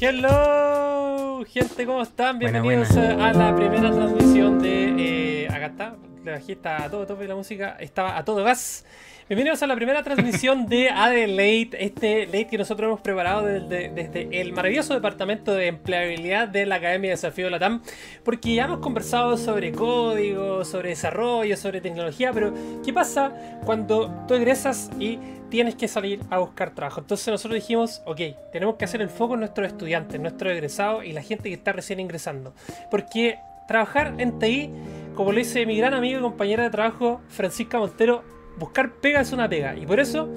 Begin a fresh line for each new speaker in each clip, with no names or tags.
Hello, gente, ¿cómo están? Bienvenidos a la primera transmisión de. Eh, acá está, le bajé, está a todo tope la música, estaba a todo gas. Bienvenidos a la primera transmisión de Adelaide, este late que nosotros hemos preparado desde, desde, el maravilloso departamento de empleabilidad de la Academia de Desafío Latam, porque ya hemos conversado sobre código, sobre desarrollo, sobre tecnología, pero ¿qué pasa cuando tú egresas y tienes que salir a buscar trabajo? Entonces nosotros dijimos, ok, tenemos que hacer el foco en nuestros estudiantes, nuestros egresados y la gente que está recién ingresando, porque trabajar en TI, como lo dice mi gran amigo y compañera de trabajo, Francisca Montero, buscar pega es una pega. Y por eso,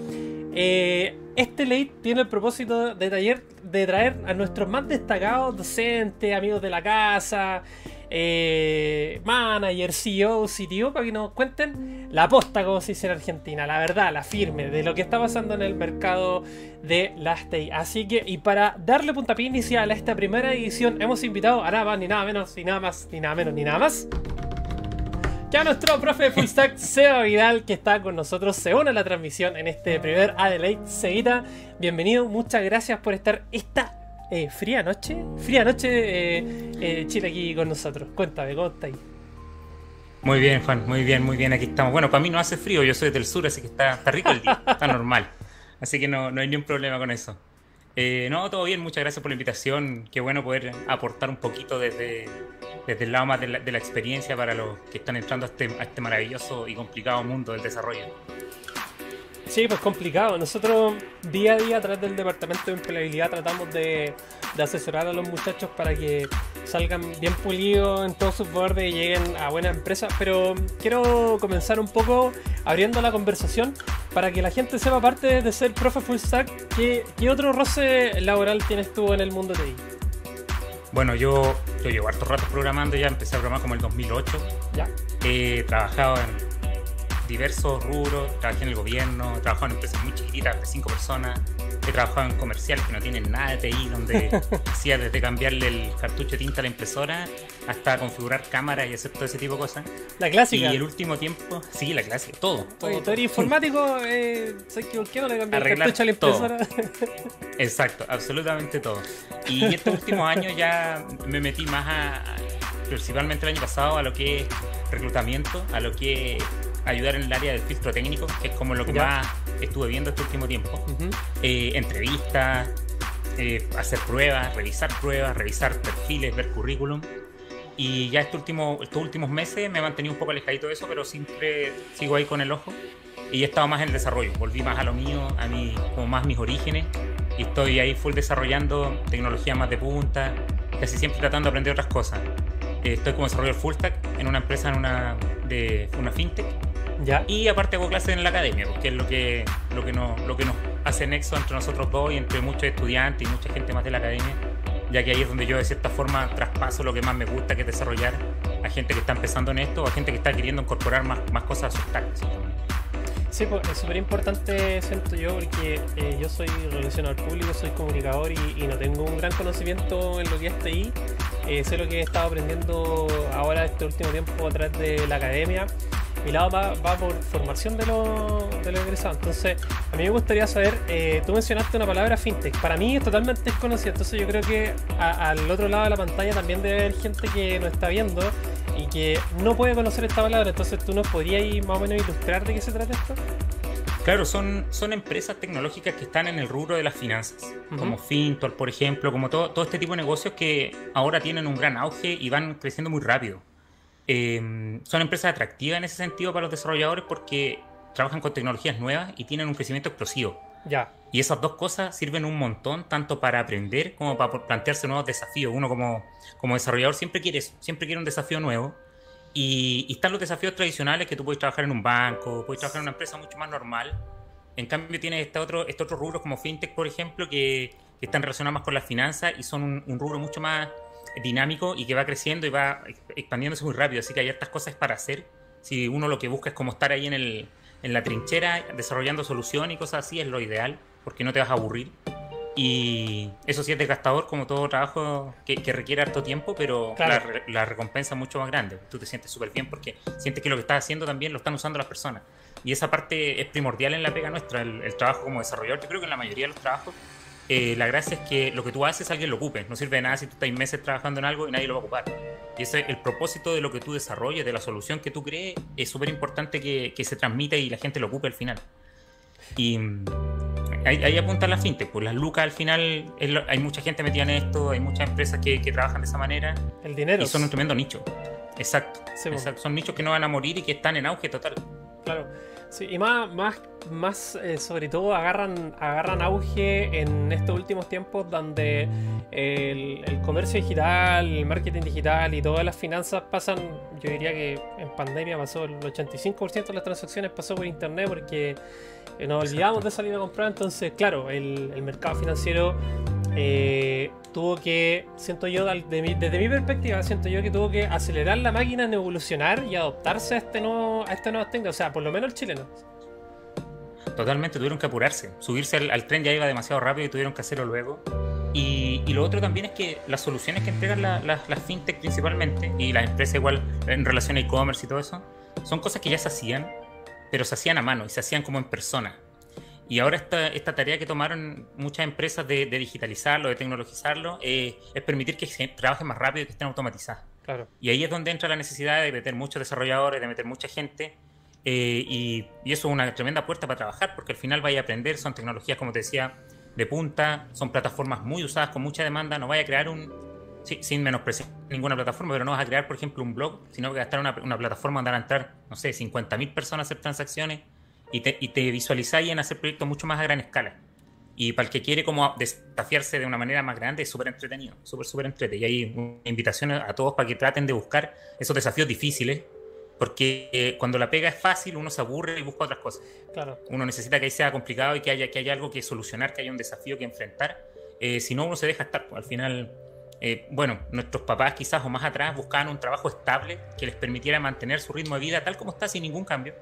eh, este late tiene el propósito de, taller, de traer a nuestros más destacados docentes, amigos de la casa, eh, managers, CEOs, CTO, para que nos cuenten la posta, como se dice en Argentina, la verdad, la firme, de lo que está pasando en el mercado de las TI. Así que, y para darle puntapié inicial a esta primera edición, hemos invitado a nada más, ni nada menos, ni nada más, ni nada menos, ni nada más ya nuestro profe Full Stack, Seba Vidal, que está con nosotros, se une a la transmisión en este primer Adelaide Seguita. Bienvenido, muchas gracias por estar esta eh, fría noche, fría noche eh, eh, Chile aquí con nosotros. Cuéntame, ¿cómo estáis?
Muy bien, Juan, muy bien, muy bien, aquí estamos. Bueno, para mí no hace frío, yo soy del sur, así que está, está rico el día, está normal. Así que no, no hay ningún problema con eso. Eh, no, todo bien, muchas gracias por la invitación. Qué bueno poder aportar un poquito desde, desde el lado más de la, de experiencia para los que están entrando a este, a este maravilloso y complicado mundo del desarrollo.
Sí, pues complicado. Nosotros día a día a través del departamento de empleabilidad tratamos de, de, asesorar a los muchachos para que salgan bien pulidos en todos sus bordes y lleguen a buenas empresas. Pero quiero comenzar un poco abriendo la conversación para que la gente sepa, aparte de ser profe full stack, ¿qué, qué otro roce laboral tienes tú en el mundo de TI?
Bueno, yo, yo llevo harto rato programando, ya empecé a programar como el 2008.
Ya.
He trabajado en diversos rubros, trabajé en el gobierno, he trabajado en empresas muy chiquititas, de cinco personas, he trabajado en comerciales que no tienen nada de TI, donde hacía desde cambiarle el cartucho de tinta a la impresora hasta configurar cámaras y hacer todo ese tipo de cosas.
La clásica.
Y el último tiempo, sí, la clásica, todo. todo
Oye, eres informático, eh, ¿sabes por qué no le cambié el cartucho a la impresora?
Exacto, absolutamente todo. Y estos últimos años ya me metí más a, principalmente el año pasado, a lo que es reclutamiento, a lo que es ayudar en el área del filtro técnico, que es como lo que más estuve viendo este último tiempo. eh, entrevistas, eh, hacer pruebas, revisar pruebas, revisar perfiles, ver currículum. Y ya este último, estos últimos meses me he mantenido un poco alejadito de eso, pero siempre sigo ahí con el ojo. Y he estado más en el desarrollo, volví más a lo mío, a mí, como más mis orígenes. Y estoy ahí full desarrollando tecnología más de punta, casi siempre tratando de aprender otras cosas. Eh, estoy como desarrollador full stack en una empresa en una, de una fintech
¿Ya?
Y aparte hago clases en la academia, porque es lo que, lo que, nos, lo que nos hace nexo entre nosotros dos y entre muchos estudiantes y mucha gente más de la academia, ya que ahí es donde yo de cierta forma traspaso lo que más me gusta, que es desarrollar a gente que está empezando en esto o a gente que está queriendo incorporar más, más cosas a sus tareas.
Sí, pues es súper importante, siento yo, porque eh, yo soy relacionador público, soy comunicador y, y, no tengo un gran conocimiento en lo que es TI. Eh, sé lo que he estado aprendiendo ahora este último tiempo a través de la academia mi lado va, va por formación de los de lo egresados. Entonces, a mí me gustaría saber, eh, tú mencionaste una palabra fintech. Para mí es totalmente desconocida, entonces yo creo que a, al otro lado de la pantalla también debe haber gente que nos está viendo y que no puede conocer esta palabra. Entonces, ¿tú nos podrías más o menos ilustrar de qué se trata esto?
Claro, son, son empresas tecnológicas que están en el rubro de las finanzas, uh -huh. como Fintor, por ejemplo, como todo, todo este tipo de negocios que ahora tienen un gran auge y van creciendo muy rápido. Eh, son empresas atractivas en ese sentido para los desarrolladores porque trabajan con tecnologías nuevas y tienen un crecimiento explosivo.
Ya.
Y esas dos cosas sirven un montón, tanto para aprender como para plantearse nuevos desafíos. Uno como, como desarrollador siempre quiere eso, siempre quiere un desafío nuevo. Y, y, están los desafíos tradicionales que tú puedes trabajar en un banco, puedes trabajar en una empresa mucho más normal. En cambio tienes este otro, este otro rubro como fintech, por ejemplo, que, que están relacionados más con las finanzas y son un, un rubro mucho más dinámico y que va creciendo y va expandiéndose muy rápido. Así que hay estas cosas para hacer. Si uno lo que busca es como estar ahí en, el, en la trinchera desarrollando soluciones y cosas así, es lo ideal, porque no te vas a aburrir. Y eso sí es desgastador como todo trabajo que, que requiere harto tiempo, pero claro. la, la, recompensa es mucho más grande. Tú te sientes súper bien porque sientes que lo que estás haciendo también lo están usando las personas. Y esa parte es primordial en la pega nuestra, el, el trabajo como desarrollador. Yo creo que en la mayoría de los trabajos eh, la gracia es que lo que tú haces alguien lo ocupe. No sirve de nada si tú estás meses trabajando en algo y nadie lo va a ocupar. Y ese el propósito de lo que tú desarrolles, de la solución que tú crees, es súper importante que, que, se transmita y la gente lo ocupe al final. Y mm, ahí, apunta la fintech, pues las lucas al final, hay mucha gente metida en esto, hay muchas empresas que, que, trabajan de esa manera.
El dinero.
Y son un tremendo nicho. Exacto. exacto. Son nichos que no van a morir y que están en auge total.
Claro. Sí, y más, más, más eh, sobre todo agarran, agarran auge en estos últimos tiempos donde el, comercio digital, el marketing digital y todas las finanzas pasan, yo diría que en pandemia pasó el 85% de las transacciones pasó por internet porque eh, nos olvidamos de salir a comprar, entonces claro, el, el mercado financiero eh, tuvo que, siento yo, desde mi perspectiva, siento yo que tuvo que acelerar la máquina en evolucionar y adoptarse a este nuevo, a este nuevo o sea, por lo menos el chileno.
Totalmente, tuvieron que apurarse. Subirse al, tren ya iba demasiado rápido y tuvieron que hacerlo luego. Y, lo otro también es que las soluciones que entregan las fintech principalmente, y las empresas igual en relación a e-commerce y todo eso, son cosas que ya se hacían, pero se hacían a mano y se hacían como en persona. Y ahora esta, esta tarea que tomaron muchas empresas de, digitalizarlo, de tecnologizarlo, eh, es permitir que se trabaje más rápido y que estén automatizadas.
Claro.
Y ahí es donde entra la necesidad de meter muchos desarrolladores, de meter mucha gente. Eh, y, y, eso es una tremenda puerta para trabajar, porque al final vaya a aprender, son tecnologías, como te decía, de punta, son plataformas muy usadas, con mucha demanda. No vaya a crear un, sin menospreciar ninguna plataforma, pero no vas a crear, por ejemplo, un blog, sino que gastar una, una plataforma donde van a entrar, no sé, 50.000 personas a hacer transacciones y te, y te visualizáis en hacer proyectos mucho más a gran escala. Y para el que quiere como desafiarse de una manera más grande, es súper entretenido, súper, súper entretenido. Y hay una invitación a todos para que traten de buscar esos desafíos difíciles, porque eh, cuando la pega es fácil, uno se aburre y busca otras cosas.
Claro.
Uno necesita que ahí sea complicado y que haya, que haya algo que solucionar, que haya un desafío que enfrentar. Eh, si no, uno se deja estar. Al final, eh, bueno, nuestros papás quizás o más atrás buscaban un trabajo estable que les permitiera mantener su ritmo de vida tal como está, sin ningún cambio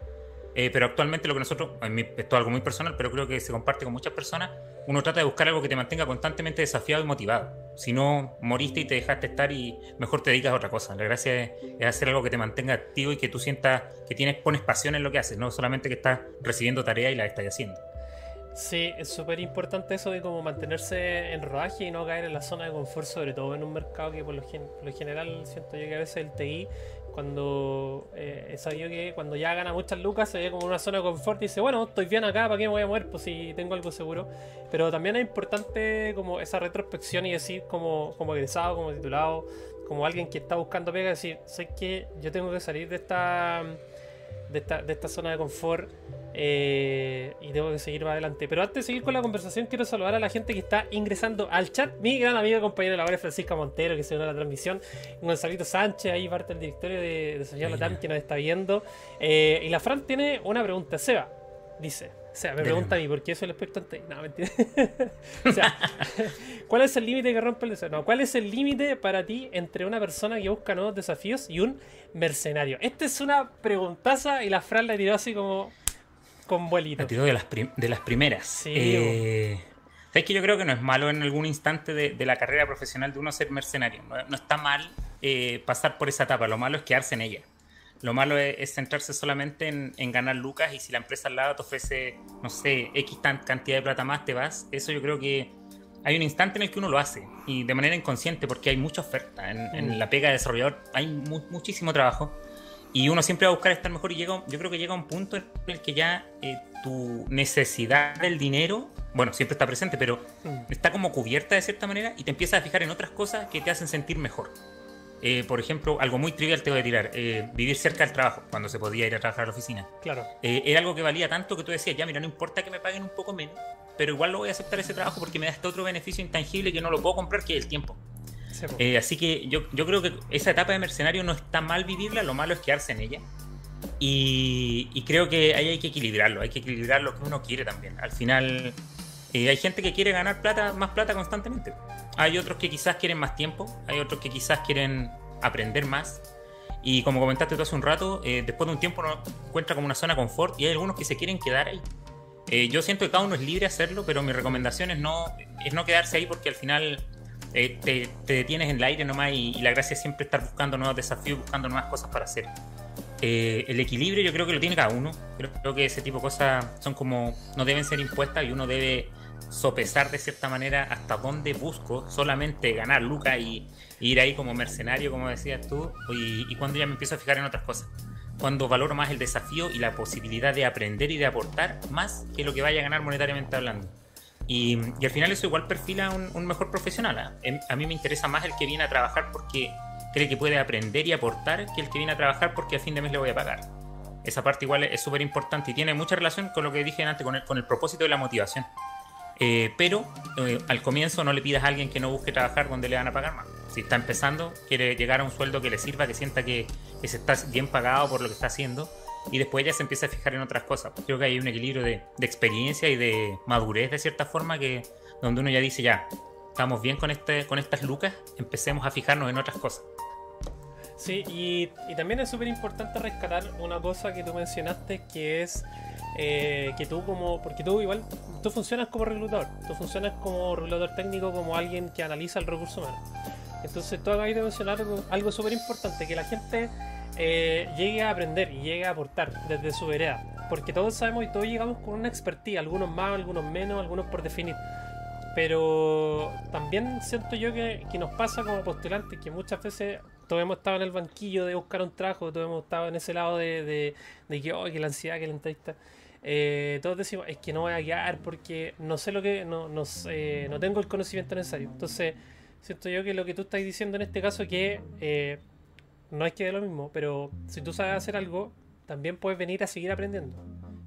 eh, pero actualmente lo que nosotros, esto es algo muy personal, pero creo que se comparte con muchas personas, uno trata de buscar algo que te mantenga constantemente desafiado y motivado. Si no, moriste y te dejaste estar y mejor te dedicas a otra cosa. La gracia es, hacer algo que te mantenga activo y que tú sientas que tienes, pones pasión en lo que haces, no solamente que estás recibiendo tareas y las estás haciendo.
Sí, es súper importante eso de como mantenerse en rodaje y no caer en la zona de confort, sobre todo en un mercado que por lo, por lo general siento yo que a veces el TI cuando eh, que cuando ya gana muchas lucas se ve como una zona de confort y dice, bueno, estoy bien acá, ¿para qué me voy a mover? Pues si tengo algo seguro. Pero también es importante como esa retrospección y decir como, como egresado, como titulado, como alguien que está buscando pega, decir, sé que yo tengo que salir de esta, de esta, de esta zona de confort eh, y tengo que seguir más adelante. Pero antes de seguir con la conversación, quiero saludar a la gente que está ingresando al chat. Mi gran amiga y compañera de labores, Francisca Montero, que se unió a la transmisión. Gonzalito Sánchez, ahí parte del directorio de, de Social Latam, que nos está viendo. Eh, y la Fran tiene una pregunta. Seba, dice. O sea, me pregunta a mí, ¿por qué soy el experto en No, mentira. o sea, ¿cuál es el límite que rompe el desafío? No, ¿cuál es el límite para ti entre una persona que busca nuevos desafíos y un mercenario? Esta es una preguntaza y la Fran la tiró así como con vuelito.
de las, de las primeras. Sí, eh, es que yo creo que no es malo en algún instante de, la carrera profesional de uno ser mercenario. No, está mal eh, pasar por esa etapa. Lo malo es quedarse en ella. Lo malo es, centrarse solamente en, ganar lucas y si la empresa al lado te ofrece, no sé, X cantidad de plata más, te vas. Eso yo creo que hay un instante en el que uno lo hace y de manera inconsciente porque hay mucha oferta. En, mm. la pega de desarrollador hay muchísimo trabajo y uno siempre va a buscar estar mejor y llega, yo creo que llega un punto en el que ya eh, tu necesidad del dinero, bueno, siempre está presente, pero mm. está como cubierta de cierta manera y te empiezas a fijar en otras cosas que te hacen sentir mejor. Eh, por ejemplo, algo muy trivial te voy a tirar, eh, vivir cerca del trabajo, cuando se podía ir a trabajar a la oficina.
Claro.
era algo que valía tanto que tú decías, ya mira, no importa que me paguen un poco menos, pero igual lo voy a aceptar ese trabajo porque me da este otro beneficio intangible que no lo puedo comprar, que es el tiempo. Eh, así que yo, yo creo que esa etapa de mercenario no está mal vivirla, lo malo es quedarse en ella. Y, creo que ahí hay que equilibrarlo, hay que equilibrar lo que uno quiere también. Al final, eh, hay gente que quiere ganar plata, más plata constantemente. Hay otros que quizás quieren más tiempo, hay otros que quizás quieren aprender más. Y como comentaste tú hace un rato, eh, después de un tiempo uno encuentra como una zona confort y hay algunos que se quieren quedar ahí. yo siento que cada uno es libre de hacerlo, pero mi recomendación es no, es no quedarse ahí porque al final eh, te, detienes en el aire nomás y, la gracia es siempre estar buscando nuevos desafíos, buscando nuevas cosas para hacer. Eh, el equilibrio yo creo que lo tiene cada uno. Creo, creo, que ese tipo de cosas son como, no deben ser impuestas y uno debe sopesar de cierta manera hasta dónde busco solamente ganar lucas y, ir ahí como mercenario, como decías tú, y, y cuando ya me empiezo a fijar en otras cosas cuando valoro más el desafío y la posibilidad de aprender y de aportar más que lo que vaya a ganar monetariamente hablando. Y, al final eso igual perfila un, un mejor profesional. Em, a mí me interesa más el que viene a trabajar porque cree que puede aprender y aportar que el que viene a trabajar porque a fin de mes le voy a pagar. Esa parte igual es súper importante y tiene mucha relación con lo que dije antes, con el, con el propósito de la motivación. Eh, pero eh, al comienzo no le pidas a alguien que no busque trabajar donde le van a pagar más. Si está empezando, quiere llegar a un sueldo que le sirva, que sienta que, se está bien pagado por lo que está haciendo y después ya se empieza a fijar en otras cosas. Creo que hay un equilibrio de, de, experiencia y de madurez de cierta forma que donde uno ya dice ya, estamos bien con, este, con estas lucas, empecemos a fijarnos en otras cosas.
Sí, y, y también es súper importante rescatar una cosa que tú mencionaste que es eh, que tú como, porque tú igual, tú funcionas como reclutador, tú funcionas como reclutador técnico, como alguien que analiza el recurso humano. Entonces tú acabas de mencionar algo, súper importante, que la gente eh, llegue a aprender y llegue a aportar desde su vereda. Porque todos sabemos y todos llegamos con una expertise, algunos más, algunos menos, algunos por definir. Pero también siento yo que, que nos pasa como postulantes, que muchas veces todos hemos estado en el banquillo de buscar un trabajo, todos hemos estado en ese lado de, de, de que, oh, que la ansiedad, que la entrevista. Eh, todos decimos, es que no voy a guiar porque no sé lo que, no, no, no tengo el conocimiento necesario. Entonces, siento yo que lo que tú estás diciendo en este caso es que eh, no es que de lo mismo, pero si tú sabes hacer algo, también puedes venir a seguir aprendiendo.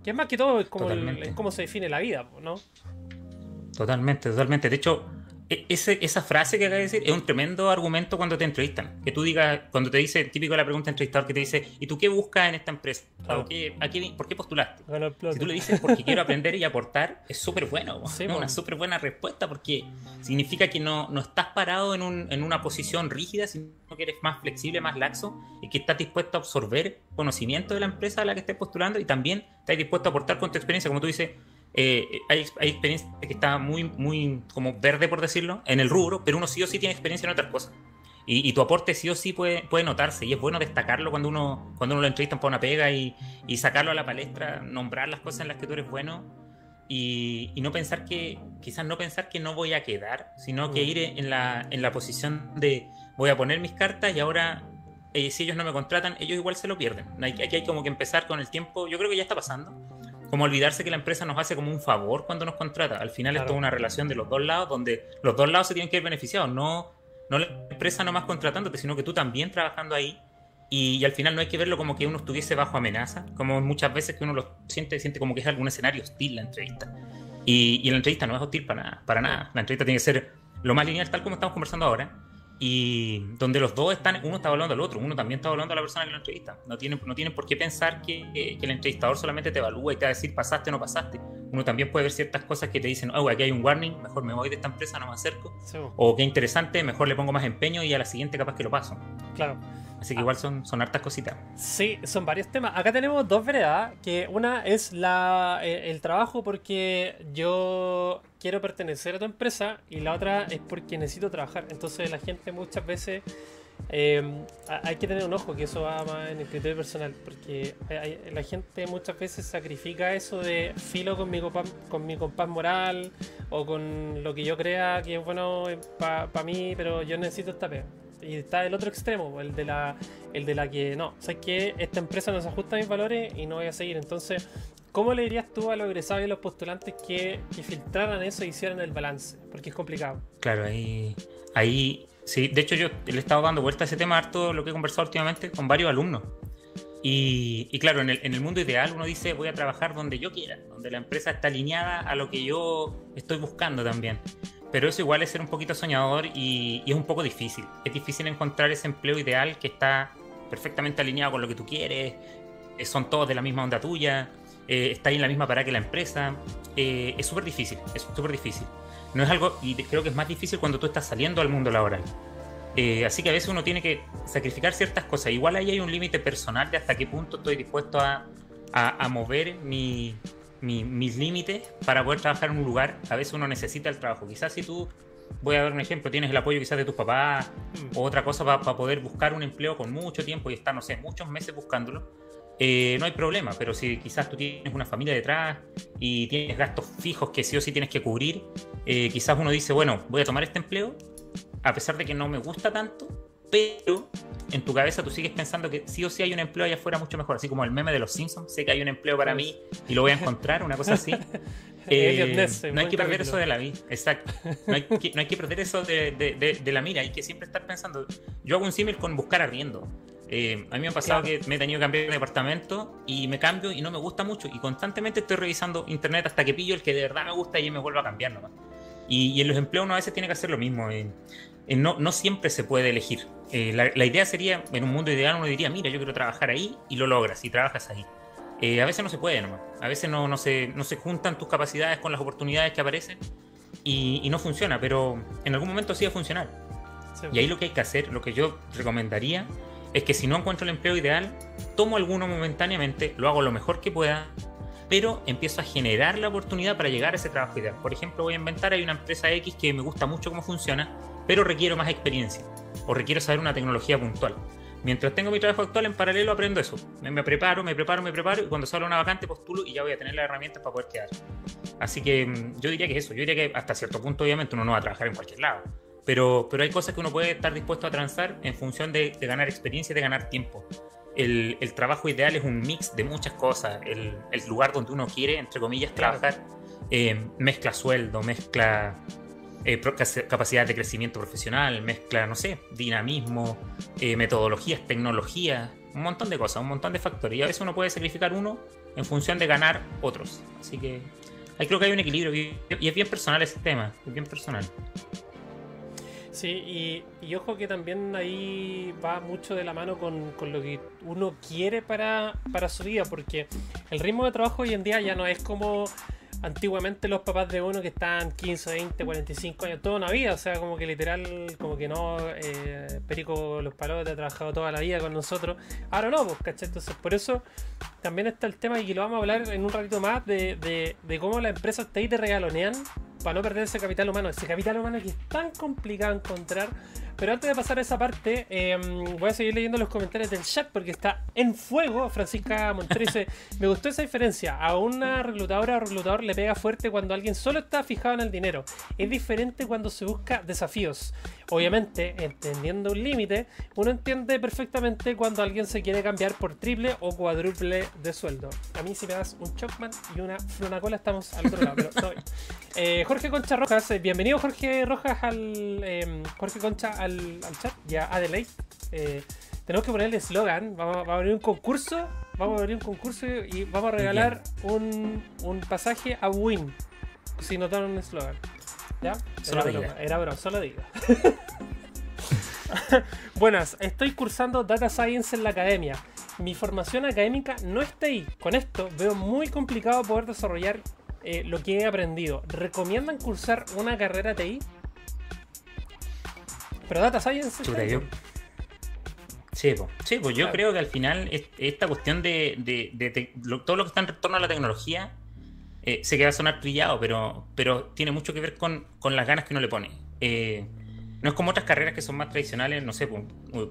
Que es más que todo, es como, es como se define la vida, ¿no?
Totalmente, totalmente. De hecho, ese, esa frase que acaba de decir es un tremendo argumento cuando te entrevistan. Que tú digas, cuando te dice, típico de la pregunta entrevistador que te dice, ¿y tú qué buscas en esta empresa? ¿Por qué postulaste? si tú le dices porque quiero aprender y aportar, es súper bueno. es una súper buena respuesta porque significa que no, no estás parado en, un, en una posición rígida, sino que eres más flexible, más laxo y que estás dispuesto a absorber conocimiento de la empresa a la que estés postulando y también estás dispuesto a aportar con tu experiencia, como tú dices eh, hay, hay, experiencia que está muy, muy como verde, por decirlo, en el rubro, pero uno sí o sí tiene experiencia en otras cosas. Y, tu aporte sí o sí puede, puede notarse. Y es bueno destacarlo cuando uno, cuando uno lo entrevistan para una pega y, y sacarlo a la palestra, nombrar las cosas en las que tú eres bueno. Y, y, no pensar que, quizás no pensar que no voy a quedar, sino que mm. ir en la, en la posición de voy a poner mis cartas y ahora eh, si ellos no me contratan, ellos igual se lo pierden. Aquí hay como que empezar con el tiempo, yo creo que ya está pasando como olvidarse que la empresa nos hace como un favor cuando nos contrata. Al final es toda una relación de los dos lados donde los dos lados se tienen que ver beneficiados, no, no la empresa nomás contratándote, sino que tú también trabajando ahí. Y, al final no hay que verlo como que uno estuviese bajo amenaza, como muchas veces que uno lo siente, siente como que es algún escenario hostil la entrevista. Y, y la entrevista no es hostil para nada, para nada. La entrevista tiene que ser lo más lineal tal como estamos conversando ahora y donde los dos están, uno está hablando al otro, uno también está hablando a la persona que lo entrevista. No tienen, no tienen por qué pensar que, que, el entrevistador solamente te evalúa y te va a decir pasaste o no pasaste. Uno también puede ver ciertas cosas que te dicen, oh, aquí hay un warning, mejor me voy de esta empresa, no me acerco. O qué interesante, mejor le pongo más empeño y a la siguiente capaz que lo paso.
Claro.
Así que igual son, son hartas cositas.
Sí, son varios temas. Acá tenemos dos veredas, que una es la, eh, el trabajo porque yo quiero pertenecer a tu empresa y la otra es porque necesito trabajar. Entonces la gente muchas veces eh, hay que tener un ojo, que eso va más en el criterio personal, porque la gente muchas veces sacrifica eso de filo con mi, con mi compás moral o con lo que yo crea que es bueno para mí, pero yo necesito esta pega y está el otro extremo, el de la, el de la que no, sabes que esta empresa no se ajusta a mis valores y no voy a seguir. Entonces, ¿cómo le dirías tú a los egresados y a los postulantes que, que filtraran eso e hicieran el balance? Porque es complicado.
Claro, ahí, ahí, sí, de hecho yo le he estado dando vuelta a ese tema harto lo que he conversado últimamente con varios alumnos. Y, y, claro, en el, en el, mundo ideal uno dice voy a trabajar donde yo quiera, donde la empresa está alineada a lo que yo estoy buscando también. Pero eso igual es ser un poquito soñador y, es un poco difícil. Es difícil encontrar ese empleo ideal que está perfectamente alineado con lo que tú quieres, eh, son todos de la misma onda tuya, eh, está ahí en la misma parada que la empresa. Eh, es súper difícil, es súper difícil. No es algo, y creo que es más difícil cuando tú estás saliendo al mundo laboral. así que a veces uno tiene que sacrificar ciertas cosas. Igual ahí hay un límite personal de hasta qué punto estoy dispuesto a, a mover mi, mis límites para poder trabajar en un lugar. A veces uno necesita el trabajo. Quizás si tú, voy a dar un ejemplo, tienes el apoyo quizás de tus papás o otra cosa para poder buscar un empleo con mucho tiempo y estar, no sé, muchos meses buscándolo. eh, no hay problema, pero si quizás tú tienes una familia detrás y tienes gastos fijos que sí o sí tienes que cubrir, eh, quizás uno dice, bueno, voy a tomar este empleo, a pesar de que no me gusta tanto, pero en tu cabeza tú sigues pensando que sí o sí hay un empleo allá afuera mucho mejor, así como el meme de los Simpsons, sé que hay un empleo para mí y lo voy a encontrar, una cosa así. Eh, no hay que perder eso de la vida, exacto. No hay que, perder eso de, la mira, hay que siempre estar pensando. Yo hago un símil con buscar arriendo. Eh, a mí me ha pasado que me he tenido que cambiar de departamento y me cambio y no me gusta mucho y constantemente estoy revisando internet hasta que pillo el que de verdad me gusta y me vuelvo a cambiar nomás. Y, en los empleos uno a veces tiene que hacer lo mismo. Eh, no, no, siempre se puede elegir. La, la, idea sería, en un mundo ideal uno diría, mira, yo quiero trabajar ahí y lo logras y trabajas ahí. Eh, a veces no se puede nomás. A veces no, no, se, no se juntan tus capacidades con las oportunidades que aparecen y, no funciona, pero en algún momento sí va a funcionar. Y ahí lo que hay que hacer, lo que yo recomendaría, es que si no encuentro el empleo ideal, tomo alguno momentáneamente, lo hago lo mejor que pueda, pero empiezo a generar la oportunidad para llegar a ese trabajo ideal. Por ejemplo, voy a inventar, hay una empresa X que me gusta mucho cómo funciona, pero requiero más experiencia o requiero saber una tecnología puntual. Mientras tengo mi trabajo actual, en paralelo aprendo eso. Me, preparo, me preparo, me preparo y cuando sale una vacante postulo y ya voy a tener las herramientas para poder quedar. Así que mm, yo diría que es eso. Yo diría que hasta cierto punto, obviamente, uno no va a trabajar en cualquier lado. Pero, pero hay cosas que uno puede estar dispuesto a transar en función de, ganar experiencia y de ganar tiempo. El, trabajo ideal es un mix de muchas cosas. El, lugar donde uno quiere, entre comillas, trabajar, eh, mezcla sueldo, mezcla eh, capacidad de crecimiento profesional, mezcla, no sé, dinamismo, eh, metodologías, tecnología, un montón de cosas, un montón de factores. Y a veces uno puede sacrificar uno en función de ganar otros. Así que ahí creo que hay un equilibrio y, es bien personal ese tema, es bien personal.
Sí, y, ojo que también ahí va mucho de la mano con, con, lo que uno quiere para, para su vida, porque el ritmo de trabajo hoy en día ya no es como antiguamente los papás de uno que estaban 15, 20, 45 años, toda una vida, o sea, como que literal, como que no, eh, Perico Los Palotes ha trabajado toda la vida con nosotros. Ahora no, pues, ¿cachai? Entonces, por eso también está el tema y lo vamos a hablar en un ratito más de, de, de cómo las empresas te, te regalonean para no perder ese capital humano, ese capital humano que es tan complicado encontrar pero antes de pasar a esa parte, em, voy a seguir leyendo los comentarios del chat porque está en fuego. Francisca Montero dice: Me gustó esa diferencia. A una reclutadora o reclutador le pega fuerte cuando alguien solo está fijado en el dinero. Es diferente cuando se busca desafíos. Obviamente, entendiendo un límite, uno entiende perfectamente cuando alguien se quiere cambiar por triple o cuádruple de sueldo. A mí, si me das un Chocman y una Cola, estamos al otro lado. Pero eh, Jorge Concha Rojas, eh, bienvenido Jorge Rojas al. Em, Jorge Concha al, chat, ya Adelaide. Eh, tenemos que ponerle eslogan. Vamos, a abrir un concurso. Vamos a abrir un concurso y vamos a regalar un, un pasaje a Win. Si notaron un eslogan. ¿Ya? Era broma, era broma, solo digo. Buenas, estoy cursando Data Science en la academia. Mi formación académica no está ahí. Con esto veo muy complicado poder desarrollar eh, lo que he aprendido. ¿Recomiendan cursar una carrera TI? Pero Data Science.
Sí, pues, yo creo que al final esta cuestión de, todo lo que está en torno a la tecnología eh, sé que va a sonar trillado, pero, pero tiene mucho que ver con, las ganas que uno le pone. Eh, no es como otras carreras que son más tradicionales, no sé,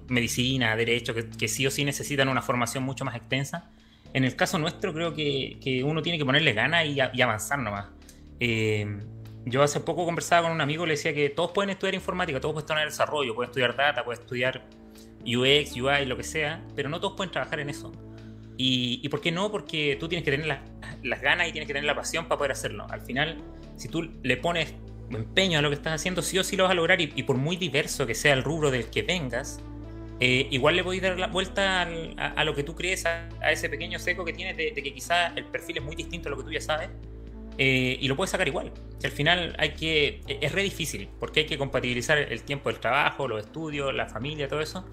medicina, derecho, que, sí o sí necesitan una formación mucho más extensa. En el caso nuestro creo que, uno tiene que ponerle ganas y, avanzar nomás. Eh, yo hace poco conversaba con un amigo le decía que todos pueden estudiar informática, todos pueden estudiar desarrollo, pueden estudiar data, pueden estudiar UX, UI, lo que sea, pero no todos pueden trabajar en eso. Y, por qué no? Porque tú tienes que tener las ganas y tienes que tener la pasión para poder hacerlo. Al final, si tú le pones empeño a lo que estás haciendo, sí o sí lo vas a lograr. Y, por muy diverso que sea el rubro del que vengas, eh, igual le podéis dar la vuelta a, lo que tú crees, a, ese pequeño seco que tienes de, que quizás el perfil es muy distinto a lo que tú ya sabes. Eh, y lo puedes sacar igual. al final hay que. Es re difícil, porque hay que compatibilizar el tiempo del trabajo, los estudios, la familia, todo eso.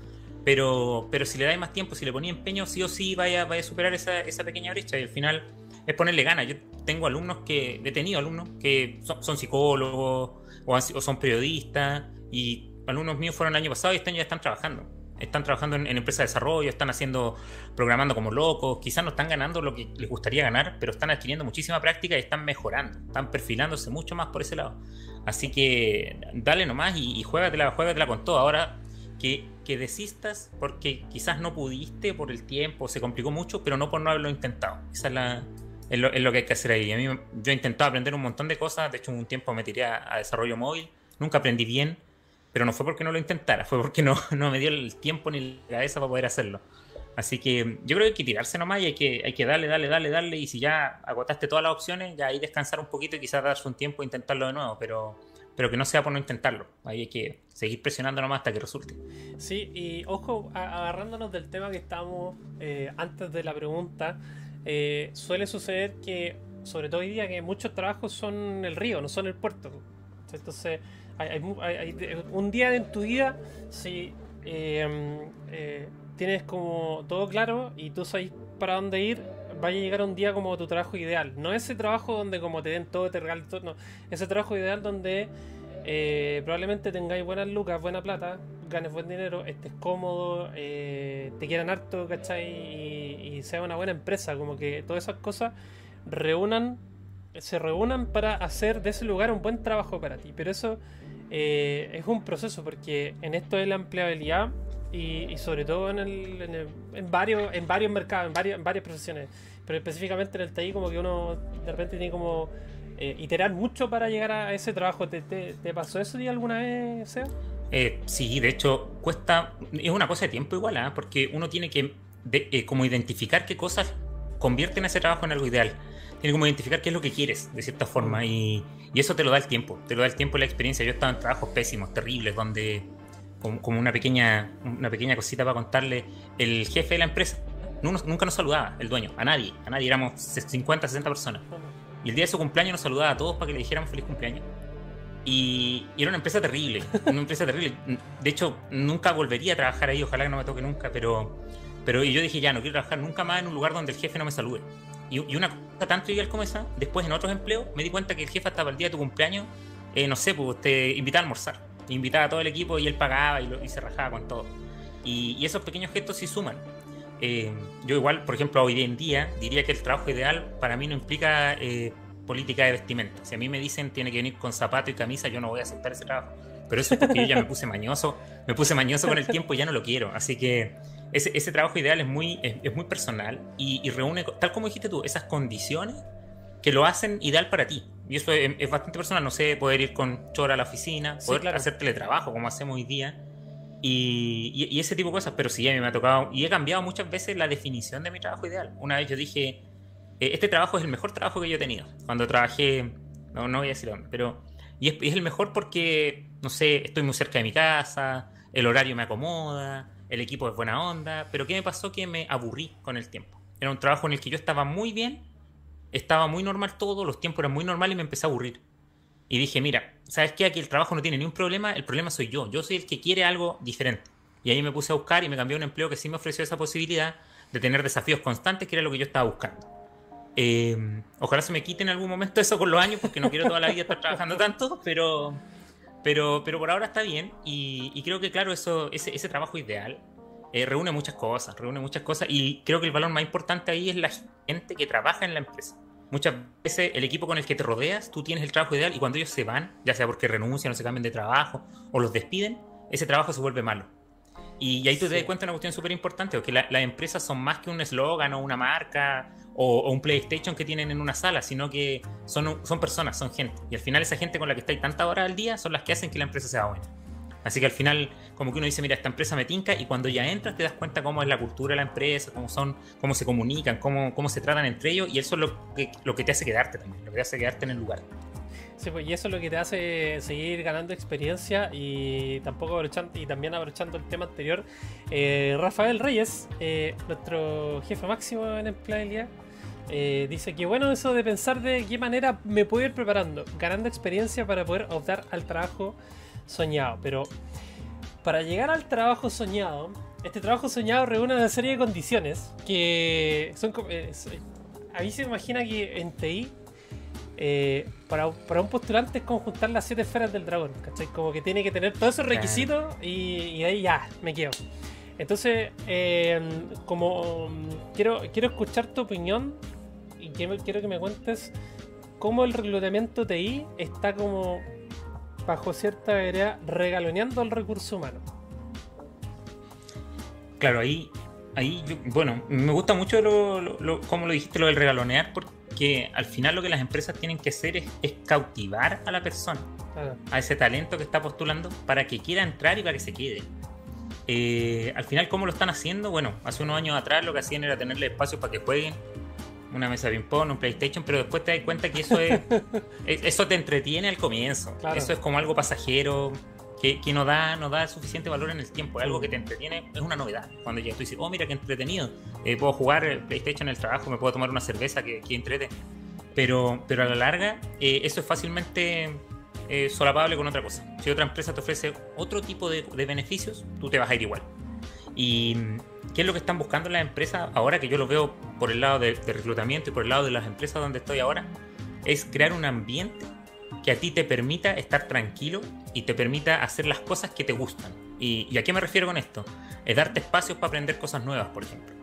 Pero, pero si le dais más tiempo, si le ponía empeño, sí o sí vaya, vaya a superar esa, esa pequeña brecha. Y al final es ponerle ganas. Yo tengo alumnos que, he tenido alumnos que son, psicólogos o, son periodistas y alumnos míos fueron el año pasado y este año ya están trabajando. Están trabajando en, empresas de desarrollo, están haciendo, programando como locos, quizás no están ganando lo que les gustaría ganar, pero están adquiriendo muchísima práctica y están mejorando, están perfilándose mucho más por ese lado. Así que dale nomás y, y juégatela, juégatela con todo. Ahora que que desistas porque quizás no pudiste por el tiempo, se complicó mucho, pero no por no haberlo intentado. Esa es, la, es, lo, que hay que hacer ahí. A mí, yo he intentado aprender un montón de cosas, de hecho un tiempo me tiré a, desarrollo móvil, nunca aprendí bien, pero no fue porque no lo intentara, fue porque no, no me dio el tiempo ni la cabeza para poder hacerlo. Así que yo creo que hay que tirarse nomás y hay que, hay que darle, darle, darle, darle. Y si ya agotaste todas las opciones, ya ahí descansar un poquito y quizás darse un tiempo e intentarlo de nuevo. Pero pero que no sea por no intentarlo. Ahí hay que seguir presionando nomás hasta que resulte.
Sí, y ojo, agarrándonos del tema que estábamos eh, antes de la pregunta, eh, suele suceder que, sobre todo hoy día, que muchos trabajos son el río, no son el puerto. Entonces, hay, un día en tu vida, si eh, tienes como todo claro y tú sabes para dónde ir, vaya a llegar un día como tu trabajo ideal. No ese trabajo donde como te den todo, te regalen todo, no. Ese trabajo ideal donde eh, probablemente tengáis buenas lucas, buena plata, ganes buen dinero, estés cómodo, eh, te quieran harto, ¿cachai? Y, sea una buena empresa. Como que todas esas cosas reúnan, se reúnan para hacer de ese lugar un buen trabajo para ti. Pero eso eh, es un proceso porque en esto de la empleabilidad y, sobre todo en, el, en, varios, en varios mercados, en, varios, en varias profesiones, pero específicamente en el TI como que uno de repente tiene como eh, iterar mucho para llegar a ese trabajo. ¿Te, pasó eso día alguna vez, Seba?
Eh, sí, de hecho cuesta, es una cosa de tiempo igual, ¿eh? porque uno tiene que eh, como identificar qué cosas convierten ese trabajo en algo ideal. Tiene como identificar qué es lo que quieres, de cierta forma, y, y eso te lo da el tiempo, te lo da el tiempo y la experiencia. Yo he estado en trabajos pésimos, terribles, donde como, una pequeña, una pequeña cosita para contarle, el jefe de la empresa nunca nos saludaba, el dueño, a nadie, a nadie, éramos 50, 60 personas. Y el día de su cumpleaños nos saludaba a todos para que le dijéramos feliz cumpleaños. Y, era una empresa terrible, una empresa terrible. De hecho, nunca volvería a trabajar ahí, ojalá que no me toque nunca, pero, pero yo dije, ya, no quiero trabajar nunca más en un lugar donde el jefe no me salude. Y, una cosa tan trivial como esa, después en otros empleos me di cuenta que el jefe hasta el día de tu cumpleaños, eh, no sé, pues te invitaba a almorzar invitaba a todo el equipo y él pagaba y, se rajaba con todo. Y, esos pequeños gestos sí suman. Eh, yo igual, por ejemplo, hoy en día diría que el trabajo ideal para mí no implica eh, política de vestimenta. Si a mí me dicen tiene que venir con zapato y camisa, yo no voy a aceptar ese trabajo. Pero eso es porque yo ya me puse mañoso, me puse mañoso con el tiempo y ya no lo quiero. Así que ese, ese trabajo ideal es muy, es, muy personal y, y, reúne, tal como dijiste tú, esas condiciones que lo hacen ideal para ti. Y eso es, bastante personal, no sé, poder ir con chora a la oficina, poder hacer teletrabajo como hacemos hoy día. Y, ese tipo de cosas, pero sí, a mí me ha tocado, y he cambiado muchas veces la definición de mi trabajo ideal. Una vez yo dije, eh, este trabajo es el mejor trabajo que yo he tenido. Cuando trabajé, no, no voy a decir dónde, pero... Y es, es el mejor porque, no sé, estoy muy cerca de mi casa, el horario me acomoda, el equipo es buena onda, pero ¿qué me pasó? Que me aburrí con el tiempo. Era un trabajo en el que yo estaba muy bien, estaba muy normal todo, los tiempos eran muy normales y me empecé a aburrir. Y dije, mira, ¿sabes qué? Aquí el trabajo no tiene ni un problema, el problema soy yo. Yo soy el que quiere algo diferente. Y ahí me puse a buscar y me cambié un empleo que sí me ofreció esa posibilidad de tener desafíos constantes, que era lo que yo estaba buscando. Eh, ojalá se me quite en algún momento eso con los años, porque no quiero toda la vida estar trabajando tanto, pero, pero, pero por ahora está bien. Y, creo que, claro, eso, ese, ese trabajo ideal eh, reúne muchas cosas, reúne muchas cosas. Y creo que el valor más importante ahí es la gente que trabaja en la empresa. Muchas veces el equipo con el que te rodeas, tú tienes el trabajo ideal y cuando ellos se van, ya sea porque renuncian o se cambian de trabajo o los despiden, ese trabajo se vuelve malo. Y, ahí tú te das cuenta de una cuestión súper importante, que las empresas son más que un eslogan o una marca o, un PlayStation que tienen en una sala, sino que son, son personas, son gente. Y al final esa gente con la que estáis tanta hora al día son las que hacen que la empresa sea buena. Así que al final, como que uno dice, mira, esta empresa me tinca, y cuando ya entras te das cuenta cómo es la cultura de la empresa, cómo son, cómo se comunican, cómo, cómo se tratan entre ellos, y eso es lo que, lo que te hace quedarte también, lo que te hace quedarte en el lugar.
Sí, pues y eso es lo que te hace seguir ganando experiencia y tampoco aprovechando, y también aprovechando el tema anterior. Eh, Rafael Reyes, eh, nuestro jefe máximo en empleabilidad, eh, dice que bueno eso de pensar de qué manera me puedo ir preparando, ganando experiencia para poder optar al trabajo soñado. Pero para llegar al trabajo soñado, este trabajo soñado reúne una serie de condiciones que son... Eh, a mí se imagina que en TI, eh, para, un postulante es conjuntar las siete esferas del dragón, ¿cachai? Como que tiene que tener todos esos requisitos y, ahí ya, me quedo. Entonces, eh, como quiero, quiero escuchar tu opinión quiero que me cuentes cómo el reclutamiento TI está como bajo cierta vereda regaloneando el recurso humano.
Claro, ahí, ahí bueno, me gusta mucho lo, lo, como lo dijiste, lo del regalonear, porque al final lo que las empresas tienen que hacer es, cautivar a la persona, a ese talento que está postulando, para que quiera entrar y para que se quede. Eh, al final, ¿cómo lo están haciendo? Bueno, hace unos años atrás lo que hacían era tenerle espacio para que jueguen, una mesa de ping-pong, un PlayStation, pero después te das cuenta que eso es, eso te entretiene al comienzo. Eso es como algo pasajero, que, que, no, da, no da suficiente valor en el tiempo. Es algo que te entretiene, es una novedad. Cuando ya tú dices, oh, mira qué entretenido, eh, puedo jugar PlayStation en el trabajo, me puedo tomar una cerveza que, que entrete. Pero, pero a la larga, eh, eso es fácilmente eh, solapable con otra cosa. Si otra empresa te ofrece otro tipo de, de beneficios, tú te vas a ir igual. Y qué es lo que están buscando las empresas ahora que yo lo veo por el lado de, reclutamiento y por el lado de las empresas donde estoy ahora, es crear un ambiente que a ti te permita estar tranquilo y te permita hacer las cosas que te gustan. ¿Y, a qué me refiero con esto? Es darte espacios para aprender cosas nuevas, por ejemplo.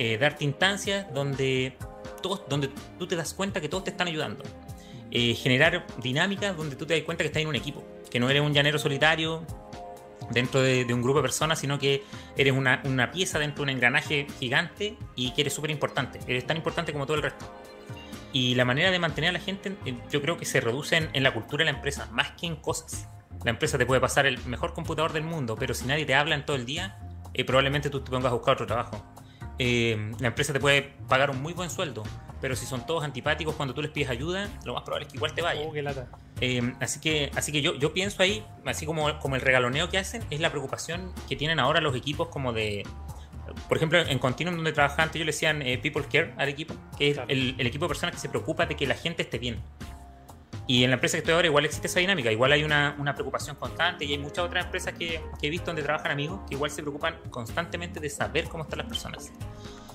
Eh, darte instancias donde, todos, donde tú te das cuenta que todos te están ayudando. Eh, generar dinámicas donde tú te das cuenta que estás en un equipo, que no eres un llanero solitario, dentro de, un grupo de personas, sino que eres una, pieza dentro de un engranaje gigante y que eres súper importante. Eres tan importante como todo el resto. Y la manera de mantener a la gente, eh, yo creo que se reduce en, la cultura de la empresa, más que en cosas. La empresa te puede pasar el mejor computador del mundo, pero si nadie te habla en todo el día, eh, probablemente tú te pongas a buscar otro trabajo. Eh, la empresa te puede pagar un muy buen sueldo, pero si son todos antipáticos cuando tú les pides ayuda, lo más probable es que igual te vayan. Oh, eh, así que, así que yo, yo pienso ahí, así como, como el regaloneo que hacen, es la preocupación que tienen ahora los equipos como de... Por ejemplo, en Continuum, donde trabajaba antes, yo le decían eh, People Care al equipo, que es el, el, equipo de personas que se preocupa de que la gente esté bien. Y en la empresa que estoy ahora igual existe esa dinámica, igual hay una, una preocupación constante y hay muchas otras empresas que, que, he visto donde trabajan amigos que igual se preocupan constantemente de saber cómo están las personas.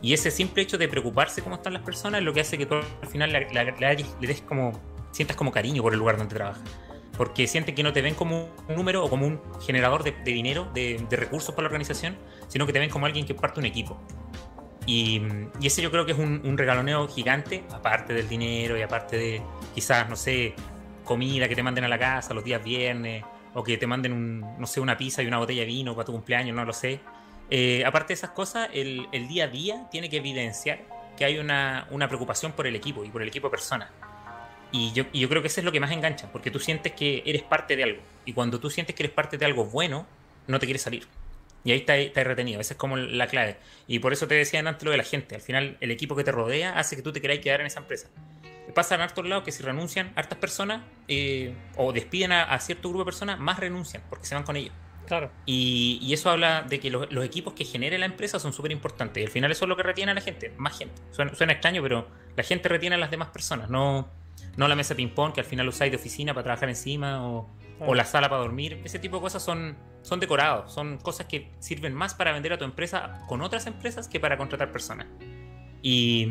Y ese simple hecho de preocuparse cómo están las personas es lo que hace que tú al final le, le, des como, sientas como cariño por el lugar donde trabajas. Porque sienten que no te ven como un número o como un generador de, dinero, de, recursos para la organización, sino que te ven como alguien que parte un equipo. Y, y ese yo creo que es un, un, regaloneo gigante, aparte del dinero y aparte de quizás, no sé, comida que te manden a la casa los días viernes, o que te manden, un, no sé, una pizza y una botella de vino para tu cumpleaños, no lo sé eh, aparte de esas cosas, el, día a día tiene que evidenciar que hay una, preocupación por el equipo y por el equipo de personas. Y yo, creo que eso es lo que más engancha, porque tú sientes que eres parte de algo. Y cuando tú sientes que eres parte de algo bueno, no te quieres salir. Y ahí está, retenido. Esa es como la clave. Y por eso te decía antes lo de la gente. Al final, el equipo que te rodea hace que tú te queráis quedar en esa empresa. Pasa en hartos lados que si renuncian hartas personas eh, o despiden a, a, cierto grupo de personas, más renuncian porque se van con ellos. Y, eso habla de que los, equipos que genere la empresa son súper importantes. Y al final eso es lo que retiene a la gente, más gente. Suena, extraño, pero la gente retiene a las demás personas, no, no la mesa de ping-pong que al final usáis de oficina para trabajar encima o, la sala para dormir. Ese tipo de cosas son, son decorados, son cosas que sirven más para vender a tu empresa con otras empresas que para contratar personas. Y,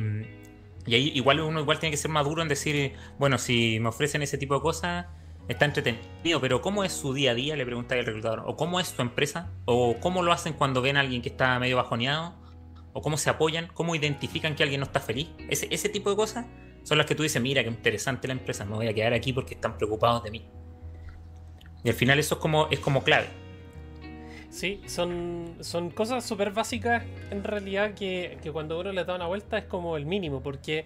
y ahí igual uno igual tiene que ser maduro en decir, bueno, si me ofrecen ese tipo de cosas está entretenido, pero ¿cómo es su día a día? Le pregunta el reclutador. ¿O cómo es su empresa? ¿O cómo lo hacen cuando ven a alguien que está medio bajoneado? ¿O cómo se apoyan? ¿Cómo identifican que alguien no está feliz? Ese, ese tipo de cosas son las que tú dices, mira, qué interesante la empresa, me voy a quedar aquí porque están preocupados de mí. Y al final eso es como, es como clave.
Sí, son, son cosas súper básicas en realidad que, cuando uno le da una vuelta es como el mínimo, porque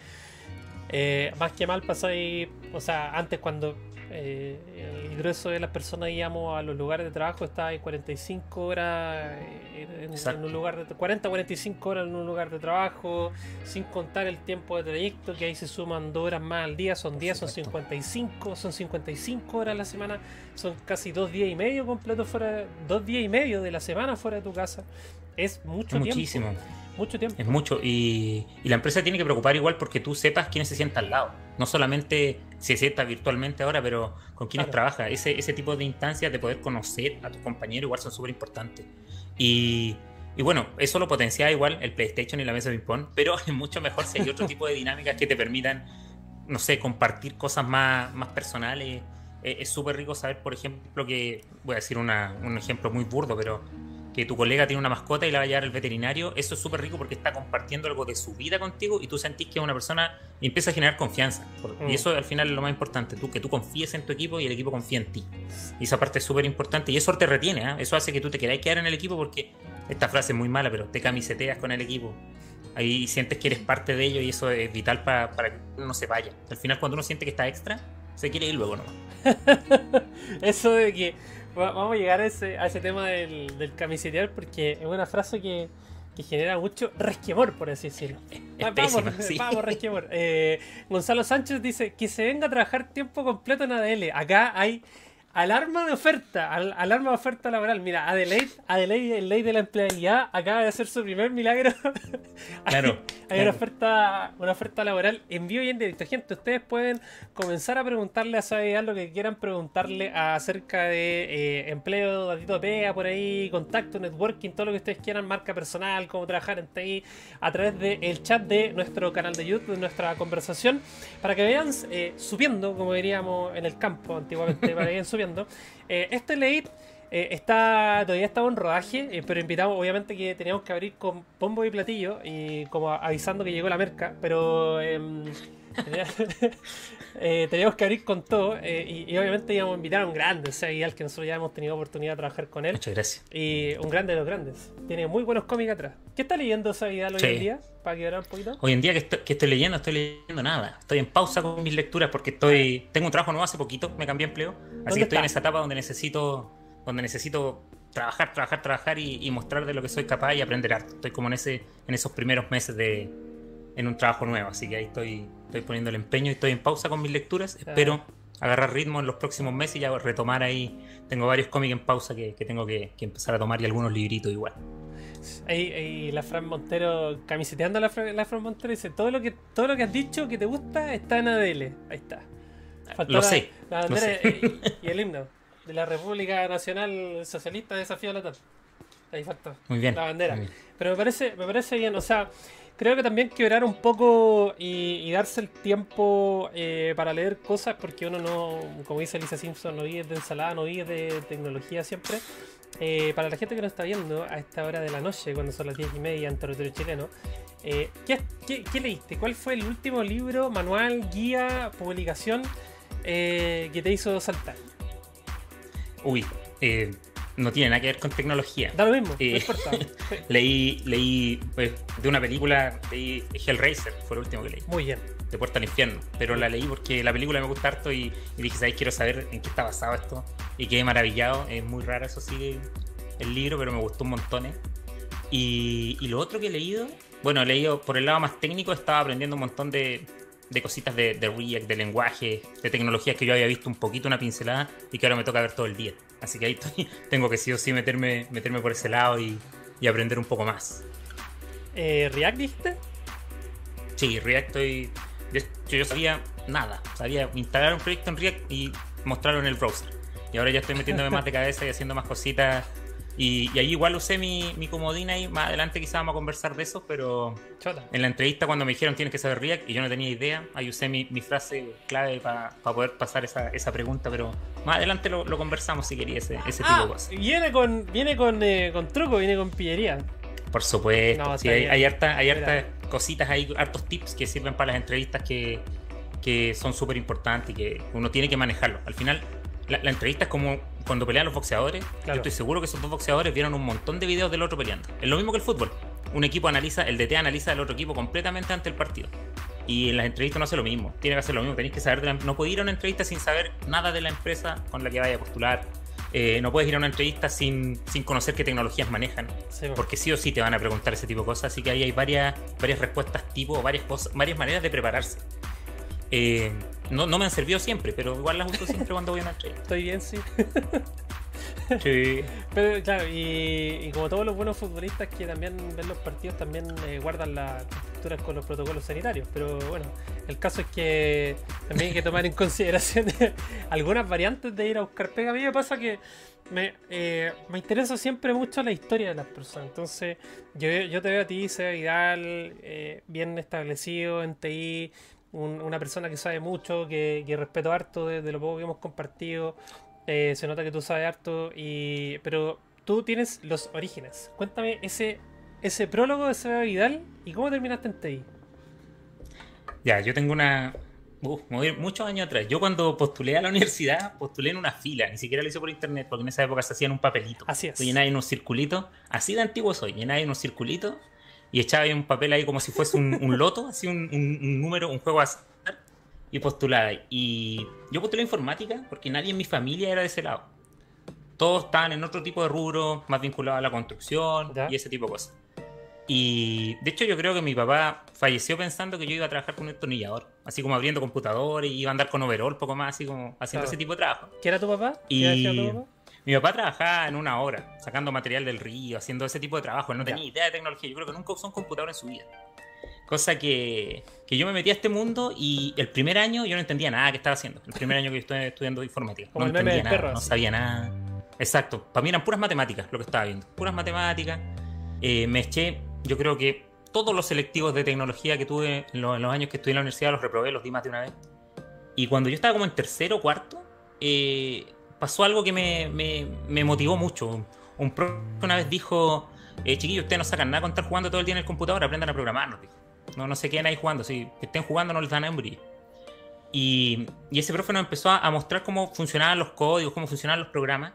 eh, más que mal pasáis, o sea, antes cuando eh, el grueso de las personas íbamos a los lugares de trabajo estaba en 45 horas eh, en, un lugar de 40 45 horas en un lugar de trabajo sin contar el tiempo de trayecto que ahí se suman dos horas más al día son 10 son 55 son 55 horas a la semana son casi dos días y medio completos fuera dos días y medio de la semana fuera de tu casa es mucho tiempo
muchísimo
mucho tiempo.
Es mucho. Y, la empresa tiene que preocupar igual porque tú sepas quién se sienta al lado. No solamente se sienta virtualmente ahora, pero con quiénes trabaja. Ese, ese tipo de instancias de poder conocer a tus compañeros igual son súper importantes. Y, y, bueno, eso lo potencia igual el PlayStation y la mesa de ping-pong, pero es mucho mejor si hay otro tipo de dinámicas que te permitan, no sé, compartir cosas más, más personales. Es súper rico saber, por ejemplo, que, voy a decir una, un ejemplo muy burdo, pero que tu colega tiene una mascota y la va a llevar al veterinario, eso es súper rico porque está compartiendo algo de su vida contigo y tú sentís que es una persona y empieza a generar confianza. Y mm. eso al final es lo más importante, tú, que tú confíes en tu equipo y el equipo confía en ti. Y esa parte es súper importante y eso te retiene, ¿eh? eso hace que tú te queráis quedar en el equipo porque esta frase es muy mala, pero te camiseteas con el equipo. Ahí sientes que eres parte de ello y eso es vital para, que uno no se vaya. Al final, cuando uno siente que está extra, se quiere ir luego nomás.
eso de que vamos a llegar a ese, a ese tema del, del camisetear porque es una frase que, que genera mucho resquemor, por así decirlo. vamos, vamos, resquemor. Eh, Gonzalo Sánchez dice que se venga a trabajar tiempo completo en ADL. Acá hay Alarma de oferta, alarma de oferta laboral. Mira, Adelaide, Adelaide, el ley de la empleabilidad, acaba de hacer su primer milagro.
Claro.
hay, Una, oferta, una oferta laboral en vivo y en directo. Gente, ustedes pueden comenzar a preguntarle a Sabiedad lo que quieran preguntarle acerca de eh, empleo, datito PEA, por ahí, contacto, networking, todo lo que ustedes quieran, marca personal, cómo trabajar en TI, a través del chat de nuestro canal de YouTube, de nuestra conversación, para que vean eh, subiendo, como diríamos en el campo antiguamente, para que vayan subiendo eh, este late eh, está, todavía estaba en rodaje, eh, pero invitamos, obviamente que teníamos que abrir con pombo y platillo y como avisando que llegó la merca, pero em, teníamos que abrir con todo y, obviamente íbamos a invitar a un grande, o sea, al que nosotros ya hemos tenido oportunidad de trabajar con él.
Muchas gracias.
Y un grande de los grandes. Tiene muy buenos cómics atrás. ¿Qué está leyendo esa hoy en día? Para que un poquito.
Hoy en día que estoy, que estoy leyendo, estoy leyendo nada. Estoy en pausa con mis lecturas porque estoy. Tengo un trabajo nuevo hace poquito, me cambié de empleo. Así que estoy en esa etapa donde necesito. Donde necesito trabajar, trabajar, trabajar y, mostrar de lo que soy capaz y aprender arte. Estoy como en ese, en esos primeros meses de. en un trabajo nuevo. Así que ahí estoy, estoy poniendo el empeño y estoy en pausa con mis lecturas. Espero agarrar ritmo en los próximos meses y ya retomar ahí. Tengo varios cómics en pausa que, tengo que, que empezar a tomar y algunos libritos igual.
Ahí, la Fran Montero, camiseteando a la, Fran, Montero, dice: todo lo, que, todo lo que has dicho que te gusta está en ADL. Ahí está.
lo sé.
La bandera Y, el himno de la República Nacional Socialista Desafío a la TAP. Ahí faltó.
Muy bien.
La bandera. Pero me parece, me parece bien. O sea, creo que también quebrar un poco y, darse el tiempo eh, para leer cosas, porque uno no, como dice Lisa Simpson, no vive de ensalada, no vive de tecnología siempre. Eh, para la gente que nos está viendo a esta hora de la noche, cuando son las 10 y media en territorio chileno, eh, ¿qué, leíste? ¿Cuál fue el último libro, manual, guía, publicación eh, que te hizo saltar?
Uy, no tiene nada que ver con tecnología.
Da lo mismo, no
importa. leí, leí pues, de una película, leí Hellraiser, fue el último que leí.
Muy bien
de Puerta al Infierno. Pero la leí porque la película me gusta harto y, dije, ¿sabes? Quiero saber en qué está basado esto. Y quedé maravillado. Es muy raro, eso sí, el libro, pero me gustó un montón. ¿eh? Y, lo otro que he leído, bueno, he leído por el lado más técnico, estaba aprendiendo un montón de, cositas de, de, React, de lenguaje, de tecnologías que yo había visto un poquito, una pincelada, y que ahora me toca ver todo el día. Así que ahí estoy, tengo que sí o sí meterme, meterme por ese lado y, aprender un poco más.
Eh, ¿React dijiste?
Sí, React estoy yo sabía nada. Sabía instalar un proyecto en React y mostrarlo en el browser. Y ahora ya estoy metiéndome más de cabeza y haciendo más cositas. Y, ahí igual usé mi, mi comodín ahí. Más adelante quizás vamos a conversar de eso, pero en la entrevista cuando me dijeron tienes que saber React y yo no tenía idea, ahí usé mi, frase clave para poder pasar esa, esa, pregunta, pero más adelante lo, conversamos si quería ese, ese tipo de ah, cosas.
Viene con, viene con, eh, con truco, viene con pillería.
Por supuesto. hay, hay, harta, hay harta cositas, hay hartos tips que sirven para las entrevistas que, que son súper importantes y que uno tiene que manejarlo. Al final, la, entrevista es como cuando pelean los boxeadores. Yo estoy seguro que esos dos boxeadores vieron un montón de videos del otro peleando. Es lo mismo que el fútbol. Un equipo analiza, el DT analiza al otro equipo completamente ante el partido. Y en las entrevistas no hace lo mismo. Tiene que hacer lo mismo. Tenéis que saber de No puede ir a una entrevista sin saber nada de la empresa con la que vaya a postular eh, no puedes ir a una entrevista sin, conocer qué tecnologías manejan. porque sí o sí te van a preguntar ese tipo de cosas. Así que ahí hay varias, varias respuestas tipo, varias, cosas, varias maneras de prepararse. Eh, no, no me han servido siempre, pero igual las uso siempre cuando voy a una entrevista.
Estoy bien, sí.
Sí.
Pero claro, y, como todos los buenos futbolistas que también ven los partidos, también eh, guardan las estructuras con los protocolos sanitarios. Pero bueno, el caso es que también hay que tomar en consideración algunas variantes de ir a buscar pega. A mí me pasa que me, eh, me interesa siempre mucho la historia de las personas. Entonces, yo, yo te veo a ti, Seba Vidal, eh, bien establecido en TI. Una persona que sabe mucho, que, respeto harto de, de, lo poco que hemos compartido, eh, se nota que tú sabes harto, y, pero tú tienes los orígenes. Cuéntame ese, ese prólogo de Seba Vidal y cómo terminaste en TI.
Ya, yo tengo una, muchos años atrás. Yo cuando postulé a la universidad, postulé en una fila, ni siquiera lo hice por internet, porque en esa época se hacían un papelito.
Así es.
Llenaba en unos circulitos, así de antiguo soy, llenaba en unos circulitos y echaba ahí un papel ahí como si fuese un, loto, así un, número, un juego azar, y postulaba. Y yo postulé informática porque nadie en mi familia era de ese lado. Todos estaban en otro tipo de rubro, más vinculado a la construcción y ese tipo de cosas. Y de hecho yo creo que mi papá falleció pensando que yo iba a trabajar con un destornillador, así como abriendo computadores y iba a andar con overall, poco más, así como haciendo ese tipo de trabajo.
¿Qué era tu papá?
y... Mi papá trabajaba en una obra, sacando material del río, haciendo ese tipo de trabajo. Él no tenía idea de tecnología. Yo creo que nunca usó un computador en su vida. Cosa que, que, yo me metí a este mundo y el primer año yo no entendía nada que estaba haciendo. El primer año que yo estoy estudiando informática. no entendía nada, no sabía nada. Exacto. Para mí eran puras matemáticas lo que estaba viendo. Puras matemáticas. Eh, me eché yo creo que todos los selectivos de tecnología que tuve en los, años que estudié en la universidad los reprobé, los di más de una vez. Y cuando yo estaba como en tercero o cuarto, eh, pasó algo que me, me, motivó mucho. Un pro una vez dijo, eh, chiquillos, ustedes no sacan nada con estar jugando todo el día en el computador, aprendan a programar, nos dijo. No, no se queden ahí jugando, si estén jugando no les dan hambre. Y, y ese profe nos empezó a mostrar cómo funcionaban los códigos, cómo funcionaban los programas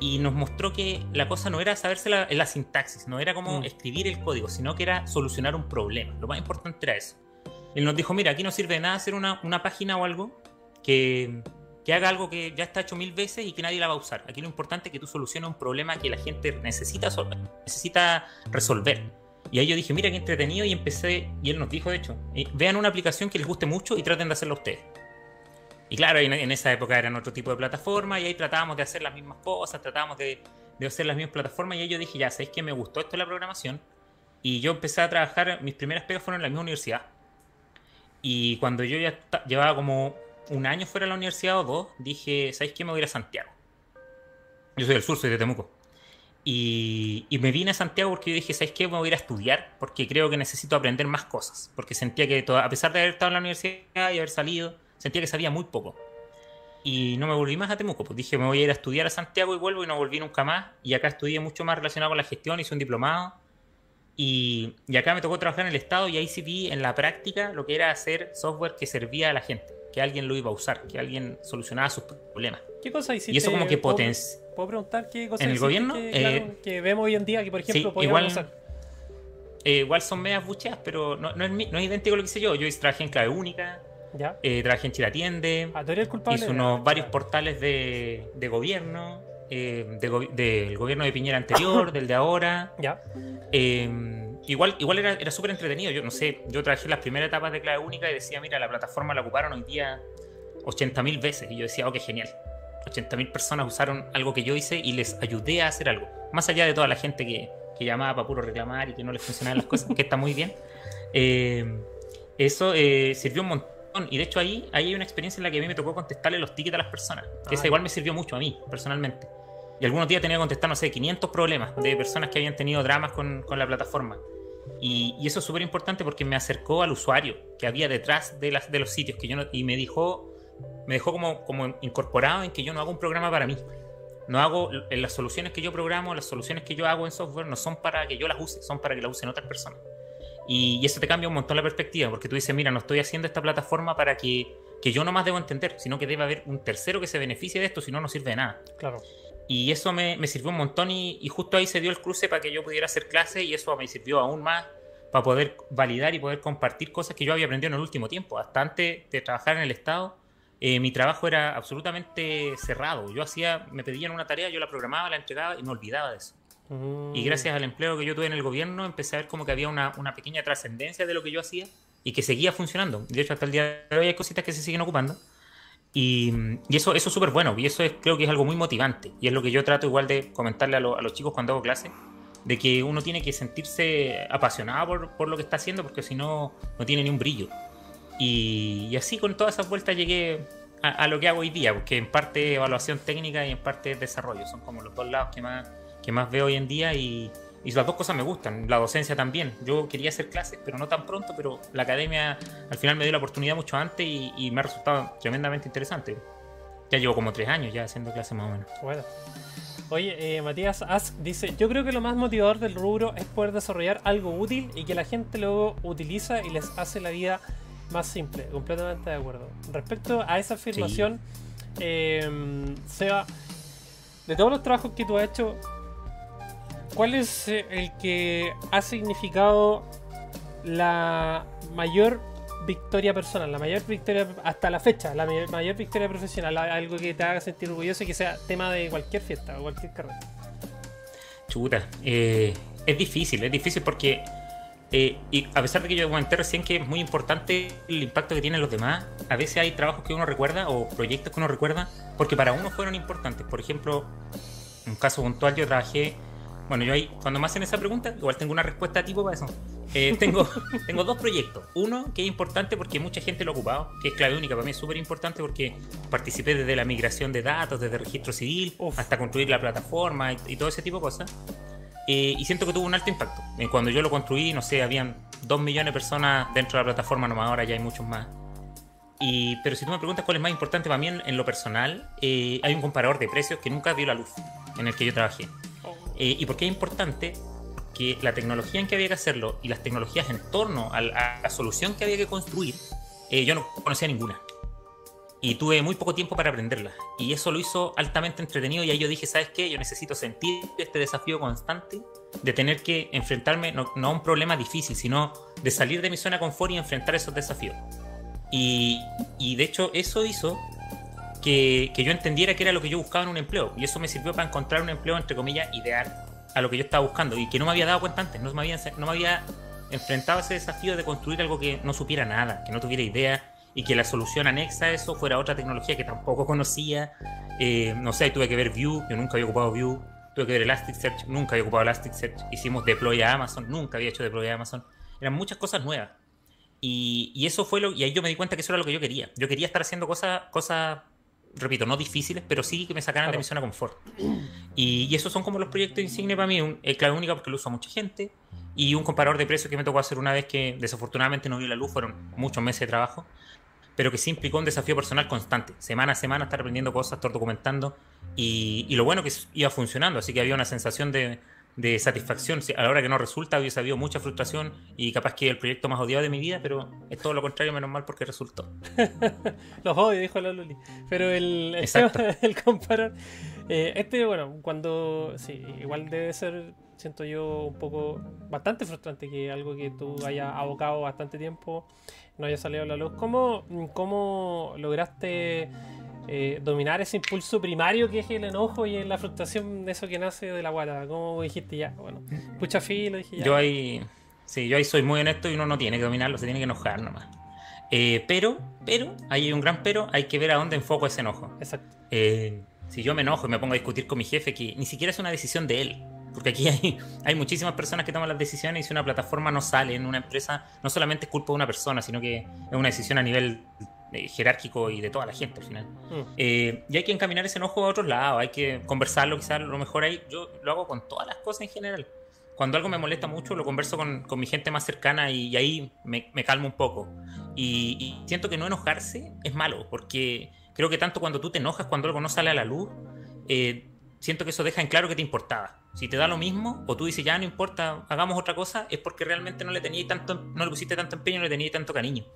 y nos mostró que la cosa no era saberse la, la sintaxis, no era como mm. escribir el código, sino que era solucionar un problema. Lo más importante era eso. Él nos dijo, mira, aquí no sirve de nada hacer una, una página o algo que, que, haga algo que ya está hecho mil veces y que nadie la va a usar. Aquí lo importante es que tú soluciones un problema que la gente necesita, necesita resolver. Y ahí yo dije, mira qué entretenido y empecé, y él nos dijo de hecho, eh, vean una aplicación que les guste mucho y traten de hacerla ustedes. Y claro, en, esa época eran otro tipo de plataforma y ahí tratábamos de hacer las mismas cosas, tratábamos de, hacer las mismas plataformas y ahí yo dije, ya, ¿sabéis que me gustó esto de la programación? Y yo empecé a trabajar, mis primeras pegas fueron en la misma universidad. Y cuando yo ya llevaba como un año fuera de la universidad o dos, dije, ¿sabéis qué? Me voy a ir a Santiago. Yo soy del sur, soy de Temuco. Y, me vine a Santiago porque yo dije, ¿sabéis qué? Me voy a ir a estudiar porque creo que necesito aprender más cosas. Porque sentía que, a pesar de haber estado en la universidad y haber salido, sentía que sabía muy poco. Y no me volví más a Temuco, pues dije, me voy a ir a estudiar a Santiago y vuelvo y no volví nunca más. Y acá estudié mucho más relacionado con la gestión, hice un diplomado. Y, y acá me tocó trabajar en el Estado y ahí sí vi en la práctica lo que era hacer software que servía a la gente, que alguien lo iba a usar, que alguien solucionaba sus problemas.
¿Qué cosa hiciste?
Y eso como que potencia.
¿Puedo preguntar qué cosas
¿En el gobierno?
Que, eh, que, vemos hoy en día, que por ejemplo sí,
igual, usar? Eh, igual son medias bucheas, pero no, no, es, no es idéntico a lo que hice yo. Yo trabajé en clave única, ¿Ya? Eh, trabajé en Chile
ah, Hice
unos varios portales de, de gobierno, eh, del gobierno de Piñera anterior, del de ahora.
¿Ya?
Eh, igual igual era, era súper entretenido. Yo no sé, yo trabajé las primeras etapas de clave única y decía, mira, la plataforma la ocuparon hoy día 80.000 veces. Y yo decía, qué genial. 80.000 personas usaron algo que yo hice y les ayudé a hacer algo. Más allá de toda la gente que, que llamaba para puro reclamar y que no les funcionaban las cosas, que está muy bien. eso sirvió un montón y de hecho ahí, ahí hay una experiencia en la que a mí me tocó contestarle los tickets a las personas. Que esa igual me sirvió mucho a mí, personalmente. Y algunos días tenía que contestar, no sé, 500 problemas de personas que habían tenido dramas con, con la plataforma. Y, y eso es súper importante porque me acercó al usuario que había detrás de, las, de los sitios que yo no, y me dijo, me dejó como, como incorporado en que yo no hago un programa para mí. No hago las soluciones que yo programo, las soluciones que yo hago en software no son para que yo las use, son para que las usen otras personas. Y, eso te cambia un montón la perspectiva, porque tú dices, mira, no estoy haciendo esta plataforma para que, que yo nomás debo entender, sino que debe haber un tercero que se beneficie de esto, si no, no sirve de nada.
Claro.
Y eso me, me sirvió un montón y, y, justo ahí se dio el cruce para que yo pudiera hacer clase y eso me sirvió aún más para poder validar y poder compartir cosas que yo había aprendido en el último tiempo. Hasta antes de trabajar en el Estado, eh, mi trabajo era absolutamente cerrado. Yo hacía, me pedían una tarea, yo la programaba, la entregaba y me olvidaba de eso. Mm. Y gracias al empleo que yo tuve en el gobierno, empecé a ver como que había una, una pequeña trascendencia de lo que yo hacía y que seguía funcionando. De hecho, hasta el día de hoy hay cositas que se siguen ocupando. Y, y eso, eso es súper bueno y eso es, creo que es algo muy motivante. Y es lo que yo trato igual de comentarle a, a los chicos cuando hago clase, de que uno tiene que sentirse apasionado por, por lo que está haciendo porque si no, no tiene ni un brillo. Y, y así con todas esas vueltas llegué a, a, lo que hago hoy día, porque en parte evaluación técnica y en parte desarrollo. Son como los dos lados que más que más veo hoy en día y, y las dos cosas me gustan, la docencia también. Yo quería hacer clases, pero no tan pronto, pero la academia al final me dio la oportunidad mucho antes y, me ha resultado tremendamente interesante. Ya llevo como tres años ya haciendo clases más o menos.
Bueno. Oye, eh, Matías Ask dice, yo creo que lo más motivador del rubro es poder desarrollar algo útil y que la gente luego utiliza y les hace la vida más simple, completamente de acuerdo. Respecto a esa afirmación, em, Seba, de todos los trabajos que tú has hecho, ¿cuál es el que ha significado la mayor victoria personal, la mayor victoria hasta la fecha, la mayor, victoria profesional, algo que te haga sentir orgulloso y que sea tema de cualquier fiesta o cualquier carrera.
Chuta, eh, es difícil, es difícil porque eh, a pesar de que yo comenté recién que es muy importante el impacto que tienen los demás, a veces hay trabajos que uno recuerda o proyectos que uno recuerda porque para uno fueron importantes. Por ejemplo, un caso puntual yo trabajé, bueno, yo ahí, cuando me hacen esa pregunta, igual tengo una respuesta tipo para eso. Eh, tengo, tengo dos proyectos. Uno que es importante porque mucha gente lo ha ocupado, que es clave única. Para mí es súper importante porque participé desde la migración de datos, desde el registro civil, hasta construir la plataforma y, todo ese tipo de cosas. Eh, y siento que tuvo un alto impacto. Eh, cuando yo lo construí, no sé, habían dos millones de personas dentro de la plataforma, nomás ahora ya hay muchos más. Y, pero si tú me preguntas cuál es más importante para mí en, lo personal, hay un comparador de precios que nunca vio la luz en el que yo trabajé. Oh. ¿Y por qué es importante? que la tecnología en que había que hacerlo y las tecnologías en torno a la, solución que había que construir, eh, yo no conocía ninguna. Y tuve muy poco tiempo para aprenderla. Y eso lo hizo altamente entretenido. Y ahí yo dije, ¿sabes qué? Yo necesito sentir este desafío constante de tener que enfrentarme no, a un problema difícil, sino de salir de mi zona de confort y enfrentar esos desafíos. Y, y de hecho eso hizo que, que, yo entendiera que era lo que yo buscaba en un empleo. Y eso me sirvió para encontrar un empleo, entre comillas, ideal a lo que yo estaba buscando y que no me había dado cuenta antes, no me había, no me había enfrentado a ese desafío de construir algo que no supiera nada, que no tuviera idea y que la solución anexa a eso fuera otra tecnología que tampoco conocía. Eh, no sé, tuve que ver Vue, yo nunca había ocupado Vue, tuve que ver Elasticsearch, nunca había ocupado Elasticsearch, hicimos deploy a Amazon, nunca había hecho deploy a Amazon. Eran muchas cosas nuevas. Y, y, eso fue lo, y ahí yo me di cuenta que eso era lo que yo quería. Yo quería estar haciendo cosas, cosas repito, no difíciles, pero sí que me sacaran de mi zona de confort. Y, esos son como los proyectos insignia para mí, un, es clave única porque lo usa mucha gente, y un comparador de precios que me tocó hacer una vez que desafortunadamente no vio la luz, fueron muchos meses de trabajo, pero que sí implicó un desafío personal constante, semana a semana estar aprendiendo cosas, estar documentando, y, y lo bueno que iba funcionando, así que había una sensación de, de satisfacción. A la hora que no resulta, hubiese habido mucha frustración y capaz que el proyecto más odiado de mi vida, pero es todo lo contrario, menos mal porque resultó.
Los odio, dijo la Luli. Pero el, el, comparar. Eh, este, bueno, cuando. Sí, igual debe ser, siento yo, un poco. Bastante frustrante que algo que tú hayas abocado bastante tiempo no haya salido a la luz. ¿Cómo, cómo lograste eh, dominar ese impulso primario que es el enojo y la frustración de eso que nace de la guata. Como dijiste ya, bueno, pucha filo, dije ya.
Yo ahí, sí, yo ahí soy muy honesto y uno no tiene que dominarlo, se tiene que enojar nomás. Eh, pero, pero, hay un gran pero, hay que ver a dónde enfoco ese enojo.
Exacto.
Eh, si yo me enojo y me pongo a discutir con mi jefe, que ni siquiera es una decisión de él, porque aquí hay, hay muchísimas personas que toman las decisiones y si una plataforma no sale en una empresa, no solamente es culpa de una persona, sino que es una decisión a nivel eh, jerárquico y de toda la gente al final. Mm. Eh, y hay que encaminar ese enojo a otros lados, hay que conversarlo, quizás lo mejor ahí. Yo lo hago con todas las cosas en general. Cuando algo me molesta mucho, lo converso con, con mi gente más cercana y, ahí me, me, calmo un poco. Y, siento que no enojarse es malo, porque creo que tanto cuando tú te enojas, cuando algo no sale a la luz, eh, siento que eso deja en claro que te importaba. Si te da lo mismo, o tú dices ya no importa, hagamos otra cosa, es porque realmente no le tenías tanto, no le pusiste tanto empeño, no le tenías tanto cariño.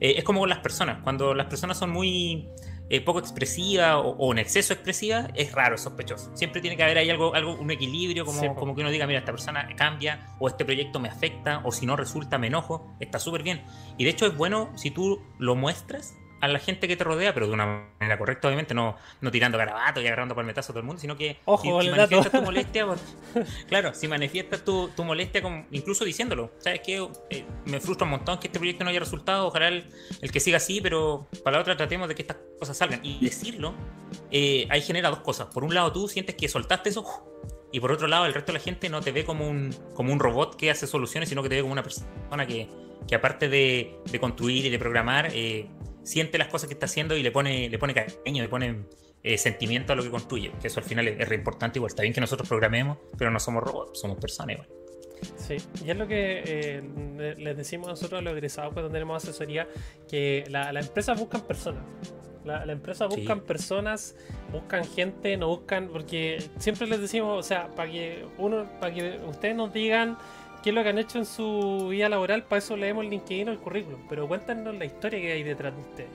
Eh, es como con las personas. Cuando las personas son muy eh, poco expresivas o, en exceso expresivas, es raro, es sospechoso. Siempre tiene que haber ahí algo, algo un equilibrio, como, como que uno diga, mira, esta persona cambia, o este proyecto me afecta, o si no resulta, me enojo. Está súper bien. Y de hecho es bueno si tú lo muestras a la gente que te rodea, pero de una manera correcta, obviamente, no, no tirando garabato y agarrando palmetazo a todo el mundo, sino que
si,
manifiestas tu molestia, claro, si manifiestas tu, tu molestia, con, incluso diciéndolo, ¿sabes qué? Eh, me frustra un montón que este proyecto no haya resultado, ojalá el, que siga así, pero para la otra tratemos de que estas cosas salgan. Y decirlo, eh, ahí genera dos cosas. Por un lado, tú sientes que soltaste eso, y por otro lado, el resto de la gente no te ve como un, como un robot que hace soluciones, sino que te ve como una persona que, que aparte de, de construir y de programar, eh, siente las cosas que está haciendo y le pone, le pone cariño, le pone eh, sentimiento a lo que construye. Que eso al final es, re importante. Igual está bien que nosotros programemos, pero no somos robots, somos personas igual.
Sí, y es lo que eh, les decimos nosotros a los egresados cuando tenemos asesoría, que las la empresas buscan personas. La, la empresa buscan personas, buscan gente, no buscan, porque siempre les decimos, o sea, para que uno, para que ustedes nos digan qué es lo que han hecho en su vida laboral, para eso leemos el LinkedIn o el currículum, pero cuéntanos la historia que hay detrás de ustedes.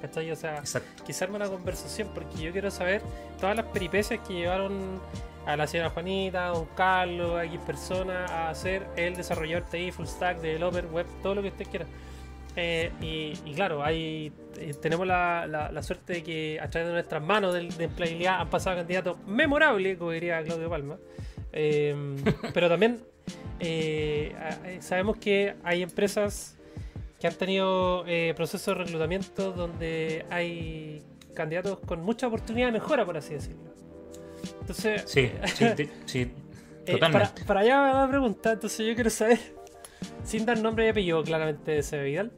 ¿Cachai? O sea, quizás una conversación porque yo quiero saber todas las peripecias que llevaron a la señora Juanita, a don Carlos, a X persona a ser el desarrollador TI, full stack, developer, web, todo lo que usted quiera. Eh, y, claro, hay, eh, tenemos la, la, suerte de que a través de nuestras manos de, de empleabilidad han pasado candidatos memorables, como diría Claudio Palma. Eh, pero también sabemos que hay empresas que han tenido procesos de reclutamiento donde hay candidatos con mucha oportunidad de mejora, por así decirlo. Entonces,
sí, sí, sí, totalmente.
para, allá va la pregunta, entonces yo quiero saber, sin dar nombre y apellido claramente de Vidal,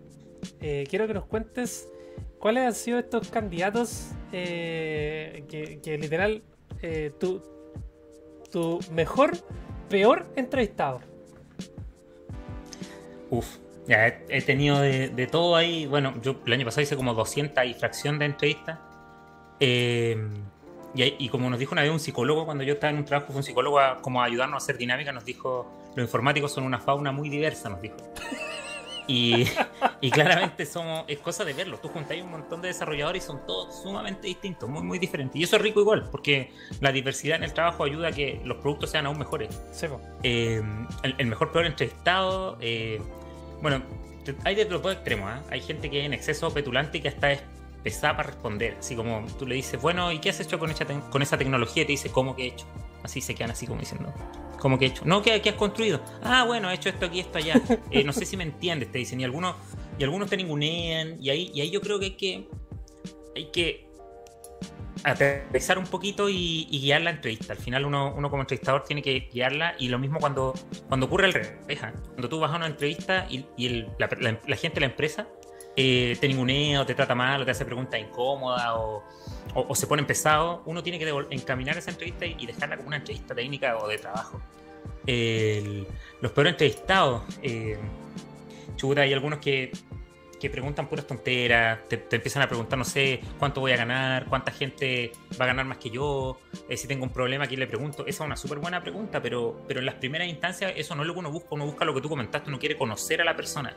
eh, quiero que nos cuentes cuáles han sido estos candidatos eh, que, literal eh, tu, tu mejor, peor entrevistador.
Uf, ya he, tenido de, todo ahí. Bueno, yo el año pasado hice como 200 y fracción de entrevistas. y, y, como nos dijo una vez un psicólogo, cuando yo estaba en un trabajo, fue un psicólogo como a ayudarnos a hacer dinámica, nos dijo, los informáticos son una fauna muy diversa, nos dijo. Y, claramente somos, es cosa de verlo. Tú juntáis un montón de desarrolladores y son todos sumamente distintos, muy, muy diferentes. Y eso es rico igual, porque la diversidad en el trabajo ayuda a que los productos sean aún mejores. Eh, el, mejor peor entrevistado, eh, bueno, hay de los dos extremos. ¿eh? Hay gente que es en exceso petulante y que hasta es pesada para responder. Así como tú le dices, bueno, ¿y qué has hecho con, con esa tecnología? Y te dice, ¿cómo que he hecho? Así se quedan así como diciendo, como que he hecho. No, ¿qué, has construido? Ah, bueno, he hecho esto aquí, esto allá. Eh, no sé si me entiendes, te dicen. Y algunos, y algunos te ningunean. Y ahí, y ahí yo creo que hay que. Hay que aterrizar un poquito y, guiar la entrevista. Al final uno, uno, como entrevistador tiene que guiarla y lo mismo cuando, cuando ocurre el revés. Cuando tú vas a una entrevista y, la, gente de la empresa eh, te ningunea o te trata mal o te hace preguntas incómodas o, se pone pesado, uno tiene que encaminar esa entrevista y, dejarla como una entrevista técnica o de trabajo. los peores entrevistados, eh, hay algunos que, que preguntan puras tonteras, te, empiezan a preguntar, no sé, cuánto voy a ganar, cuánta gente va a ganar más que yo, eh, si tengo un problema, ¿a quién le pregunto? Esa es una súper buena pregunta, pero, pero en las primeras instancias eso no es lo que uno busca, uno busca lo que tú comentaste, uno quiere conocer a la persona.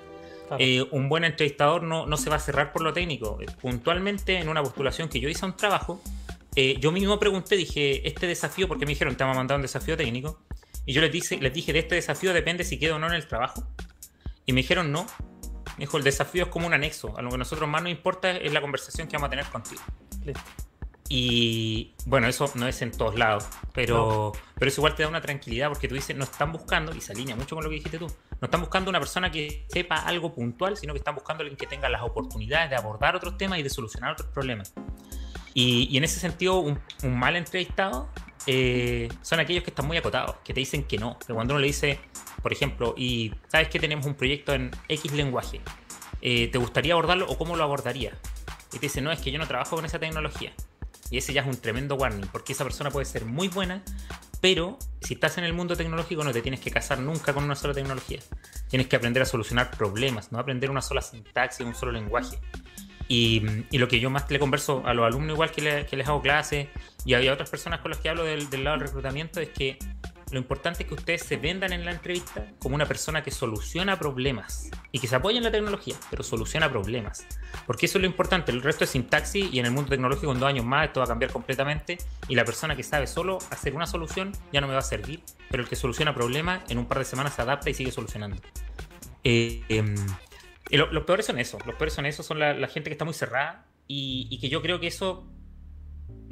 Eh, un buen entrevistador no, no, se va a cerrar por lo técnico. Eh, puntualmente, en una postulación que yo hice a un trabajo, eh, yo mismo pregunté, dije, este desafío, porque me dijeron, te vamos a mandar un desafío técnico, y yo les dije, les dije, de este desafío depende si quedo o no en el trabajo. Y me dijeron, no. Me dijo, el desafío es como un anexo. A lo que a nosotros más nos importa es la conversación que vamos a tener contigo. Listo. Y bueno, eso no es en todos lados, pero, pero eso igual te da una tranquilidad porque tú dices, no están buscando, y se alinea mucho con lo que dijiste tú, no están buscando una persona que sepa algo puntual, sino que están buscando alguien que tenga las oportunidades de abordar otros temas y de solucionar otros problemas. Y, en ese sentido, un, mal entrevistado eh, son aquellos que están muy acotados, que te dicen que no, que cuando uno le dice, por ejemplo, y sabes que tenemos un proyecto en X lenguaje, eh, ¿te gustaría abordarlo o cómo lo abordaría? Y te dice, no, es que yo no trabajo con esa tecnología. Y ese ya es un tremendo warning, porque esa persona puede ser muy buena, pero si estás en el mundo tecnológico no te tienes que casar nunca con una sola tecnología. Tienes que aprender a solucionar problemas, no aprender una sola sintaxis, un solo lenguaje. Y, lo que yo más le converso a los alumnos, igual que, les hago clase, y a, otras personas con las que hablo del, del lado del reclutamiento, es que lo importante es que ustedes se vendan en la entrevista como una persona que soluciona problemas y que se apoya en la tecnología, pero soluciona problemas. Porque eso es lo importante, el resto es sintaxis y en el mundo tecnológico en dos años más esto va a cambiar completamente y la persona que sabe solo hacer una solución ya no me va a servir, pero el que soluciona problemas en un par de semanas se adapta y sigue solucionando. Eh, em, los peores son eso, los peores son eso, son la, gente que está muy cerrada y que yo creo que eso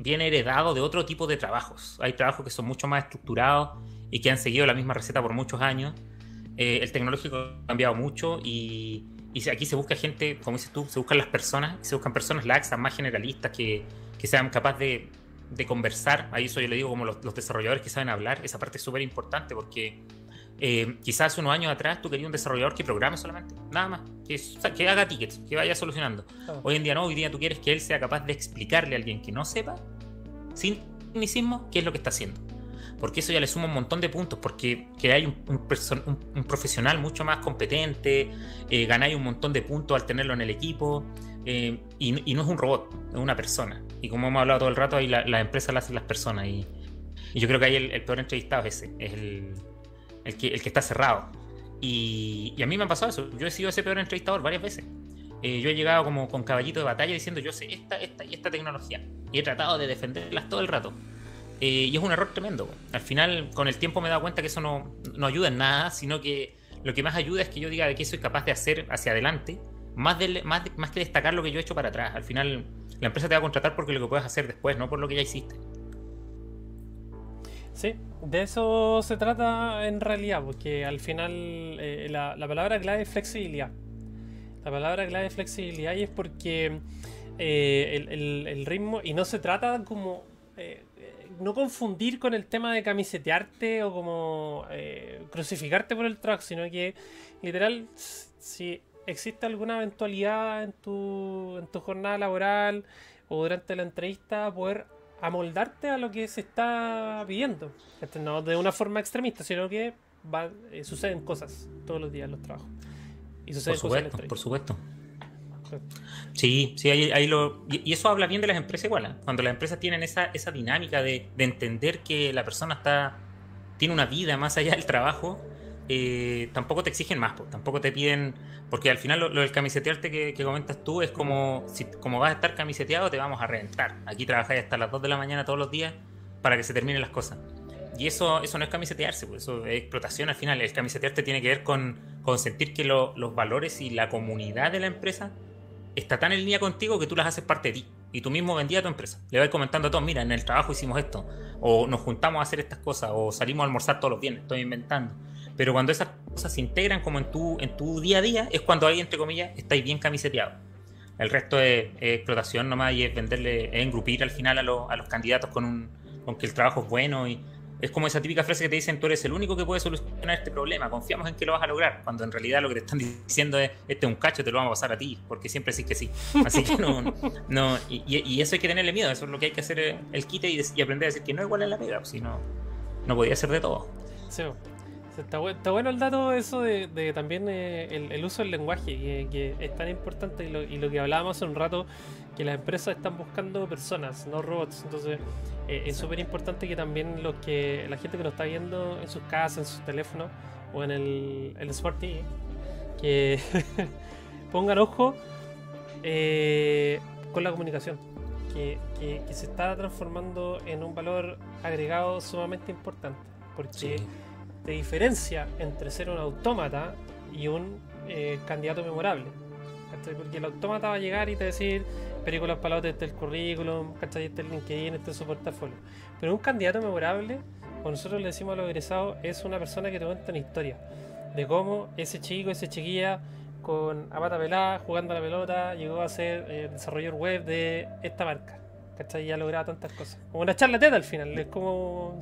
viene heredado de otro tipo de trabajos. Hay trabajos que son mucho más estructurados y que han seguido la misma receta por muchos años. Eh, el tecnológico ha cambiado mucho y, aquí se busca gente, como dices tú, se buscan las personas, se buscan personas laxas, más generalistas, que, sean capaces de, de, conversar. Ahí eso yo le digo como los, desarrolladores que saben hablar. Esa parte es súper importante porque eh, quizás unos años atrás tú querías un desarrollador que programe solamente, nada más, que, que haga tickets, que vaya solucionando. Hoy en día no, hoy ddía tú quieres que él sea capaz de explicarle a alguien que no sepa, sin tecnicismo, qué es lo que está haciendo. Porque eso ya le suma un montón de puntos, porque que hay un, profesional mucho más competente, eh, ganáis un montón de puntos al tenerlo en el equipo, eh, y, no es un robot, es una persona. Y como hemos hablado todo el rato, ahí las la empresas las hacen las personas. Y, yo creo que ahí el, peor entrevistado es ese, es el, el que, el que está cerrado. Y, a mí me ha pasado eso. Yo he sido ese peor entrevistador varias veces. Eh, yo he llegado como con caballito de batalla diciendo yo sé esta, esta y esta tecnología. Y he tratado de defenderlas todo el rato. Eh, y es un error tremendo. Al final, con el tiempo me he dado cuenta que eso no, no, ayuda en nada, sino que lo que más ayuda es que yo diga de qué soy capaz de hacer hacia adelante, más, de, más, más que destacar lo que yo he hecho para atrás. Al final, la empresa te va a contratar porque lo que puedes hacer después, no por lo que ya hiciste.
Sí, de eso se trata en realidad, porque al final eh, la, palabra clave es flexibilidad. La palabra clave es flexibilidad y es porque eh, el, ritmo, y no se trata como... Eh, no confundir con el tema de camisetearte o como crucificarte por el track, sino que literal, si existe alguna eventualidad en tu, en tu jornada laboral o durante la entrevista, poder amoldarte a lo que se está pidiendo. Este, no de una forma extremista, sino que va, eh, suceden cosas todos los días en los trabajos.
Y suceden por supuesto, por supuesto. Sí, sí, ahí, lo. Y, eso habla bien de las empresas igual. ¿eh? Cuando las empresas tienen esa, esa dinámica de, de, entender que la persona está tiene una vida más allá del trabajo, eh, tampoco te exigen más, tampoco te piden, porque al final lo, del camisetearte que, comentas tú es como, si como vas a estar camiseteado te vamos a reventar. Aquí trabajáis hasta las 2 de la mañana todos los días para que se terminen las cosas. Y eso, eso no es camisetearse, pues eso es explotación al final. El camisetearte tiene que ver con, con sentir que los valores y la comunidad de la empresa está tan en línea contigo que tú las haces parte de ti. Y tú mismo vendías a tu empresa. Le vas comentando a todos, mira, en el trabajo hicimos esto. O nos juntamos a hacer estas cosas. O salimos a almorzar todos los viernes. Estoy inventando pero cuando esas cosas se integran como en tu, en tu día a día, es cuando ahí, entre comillas, estáis bien camiseteados. El resto es, explotación nomás y es venderle, es engrupir al final a, los candidatos con, un, con que el trabajo es bueno y es como esa típica frase que te dicen tú eres el único que puede solucionar este problema, confiamos en que lo vas a lograr, cuando en realidad lo que te están diciendo es este es un cacho, te lo vamos a pasar a ti, porque siempre sí que sí. Así que no, no y, eso hay que tenerle miedo, eso es lo que hay que hacer eh, el quite y, aprender a decir que no es igual en la pega, si no, no podía ser de todo.
Sí. Está, bueno el dato eso de, también eh, el, uso del lenguaje, que, es tan importante y lo, que hablábamos hace un rato, que las empresas están buscando personas, no robots. Entonces eh, es súper importante que también los que la gente que nos está viendo en sus casas, en sus teléfonos o en el, el Smart TV, que pongan ojo eh, con la comunicación. Que, se está transformando en un valor agregado sumamente importante. Porque de diferencia entre ser un autómata y un eh, candidato memorable. Porque el autómata va a llegar y te va a decir películas palotes del currículum, ¿cachai? Este el LinkedIn, este es su portafolio. Pero un candidato memorable, como nosotros le decimos a los egresados, es una persona que te cuenta una historia de cómo ese chico, esa chiquilla con a pelada, jugando a la pelota, llegó a ser eh, desarrollador web de esta marca. ¿Cachai? Y ha logrado tantas cosas. Como una charla teta al final, es como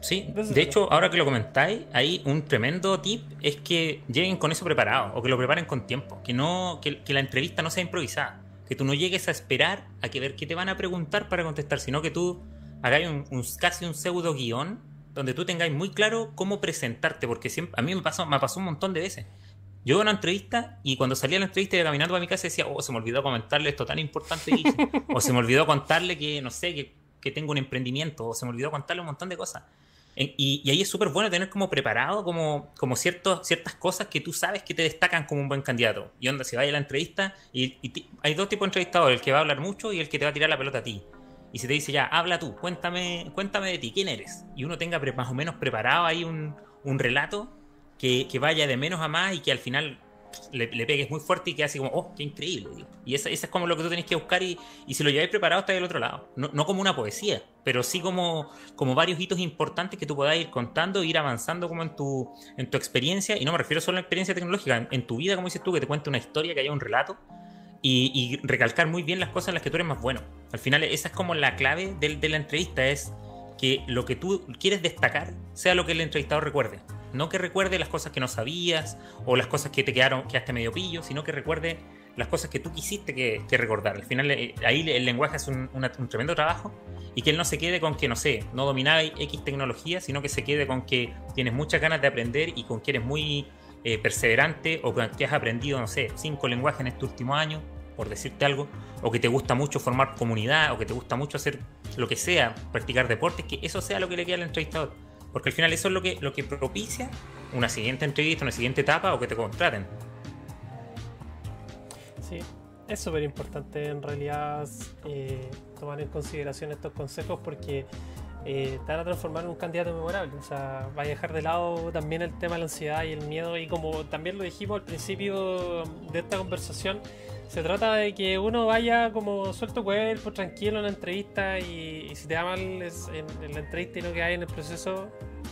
Sí, de hecho, ahora que lo comentáis, hay un tremendo tip es que lleguen con eso preparado o que lo preparen con tiempo, que no que, la entrevista no sea improvisada, que tú no llegues a esperar a que ver qué te van a preguntar para contestar, sino que tú hagáis un, casi un pseudo guion donde tú tengáis muy claro cómo presentarte, porque siempre, a mí me pasó, me pasó un montón de veces. Yo iba a una entrevista y cuando salía de la entrevista y caminando a mi casa decía, oh, se me olvidó comentarle esto tan importante o se me olvidó contarle que, no sé, que, que tengo un emprendimiento, o se me olvidó contarle un montón de cosas. Y, ahí es súper bueno tener como preparado como, como ciertos, ciertas cosas que tú sabes que te destacan como un buen candidato. Y onda, si vaya a la entrevista, y, hay dos tipos de entrevistadores, el que va a hablar mucho y el que te va a tirar la pelota a ti. Y si te dice ya, habla tú, cuéntame, cuéntame de ti, ¿quién eres? Y uno tenga más o menos preparado ahí un, un relato que, que, vaya de menos a más y que al final le, pegues muy fuerte y que así como, oh, qué increíble. Y eso, es como lo que tú tenés que buscar y, y si lo lleváis preparado está del otro lado. No, no, como una poesía, pero sí como, como varios hitos importantes que tú puedas ir contando ir avanzando como en tu, en tu experiencia. Y no me refiero solo a la experiencia tecnológica, en, tu vida, como dices tú, que te cuente una historia, que haya un relato. Y, y, recalcar muy bien las cosas en las que tú eres más bueno. Al final esa es como la clave de, de la entrevista, es que lo que tú quieres destacar sea lo que el entrevistador recuerde. No que recuerde las cosas que no sabías o las cosas que te quedaron, quedaste medio pillo, sino que recuerde las cosas que tú quisiste que, recordar. Al final, eh, ahí el lenguaje es un, tremendo trabajo y que él no se quede con que, no sé, no dominaba X tecnología, sino que se quede con que tienes muchas ganas de aprender y con que eres muy eh, perseverante o que has aprendido, no sé, cinco lenguajes en este último año, por decirte algo, o que te gusta mucho formar comunidad, o que te gusta mucho hacer lo que sea, practicar deportes, que eso sea lo que le queda al entrevistador Porque al final eso es lo que, lo que propicia una siguiente entrevista, una siguiente etapa o que te contraten.
Sí, es súper importante en realidad eh, tomar en consideración estos consejos porque eh, te van a transformar en un candidato memorable. O sea, va a dejar de lado también el tema de la ansiedad y el miedo. Y como también lo dijimos al principio de esta conversación, se trata de que uno vaya como suelto cuerpo, tranquilo en la entrevista. Y, si te da mal en, la entrevista y no que hay en el proceso,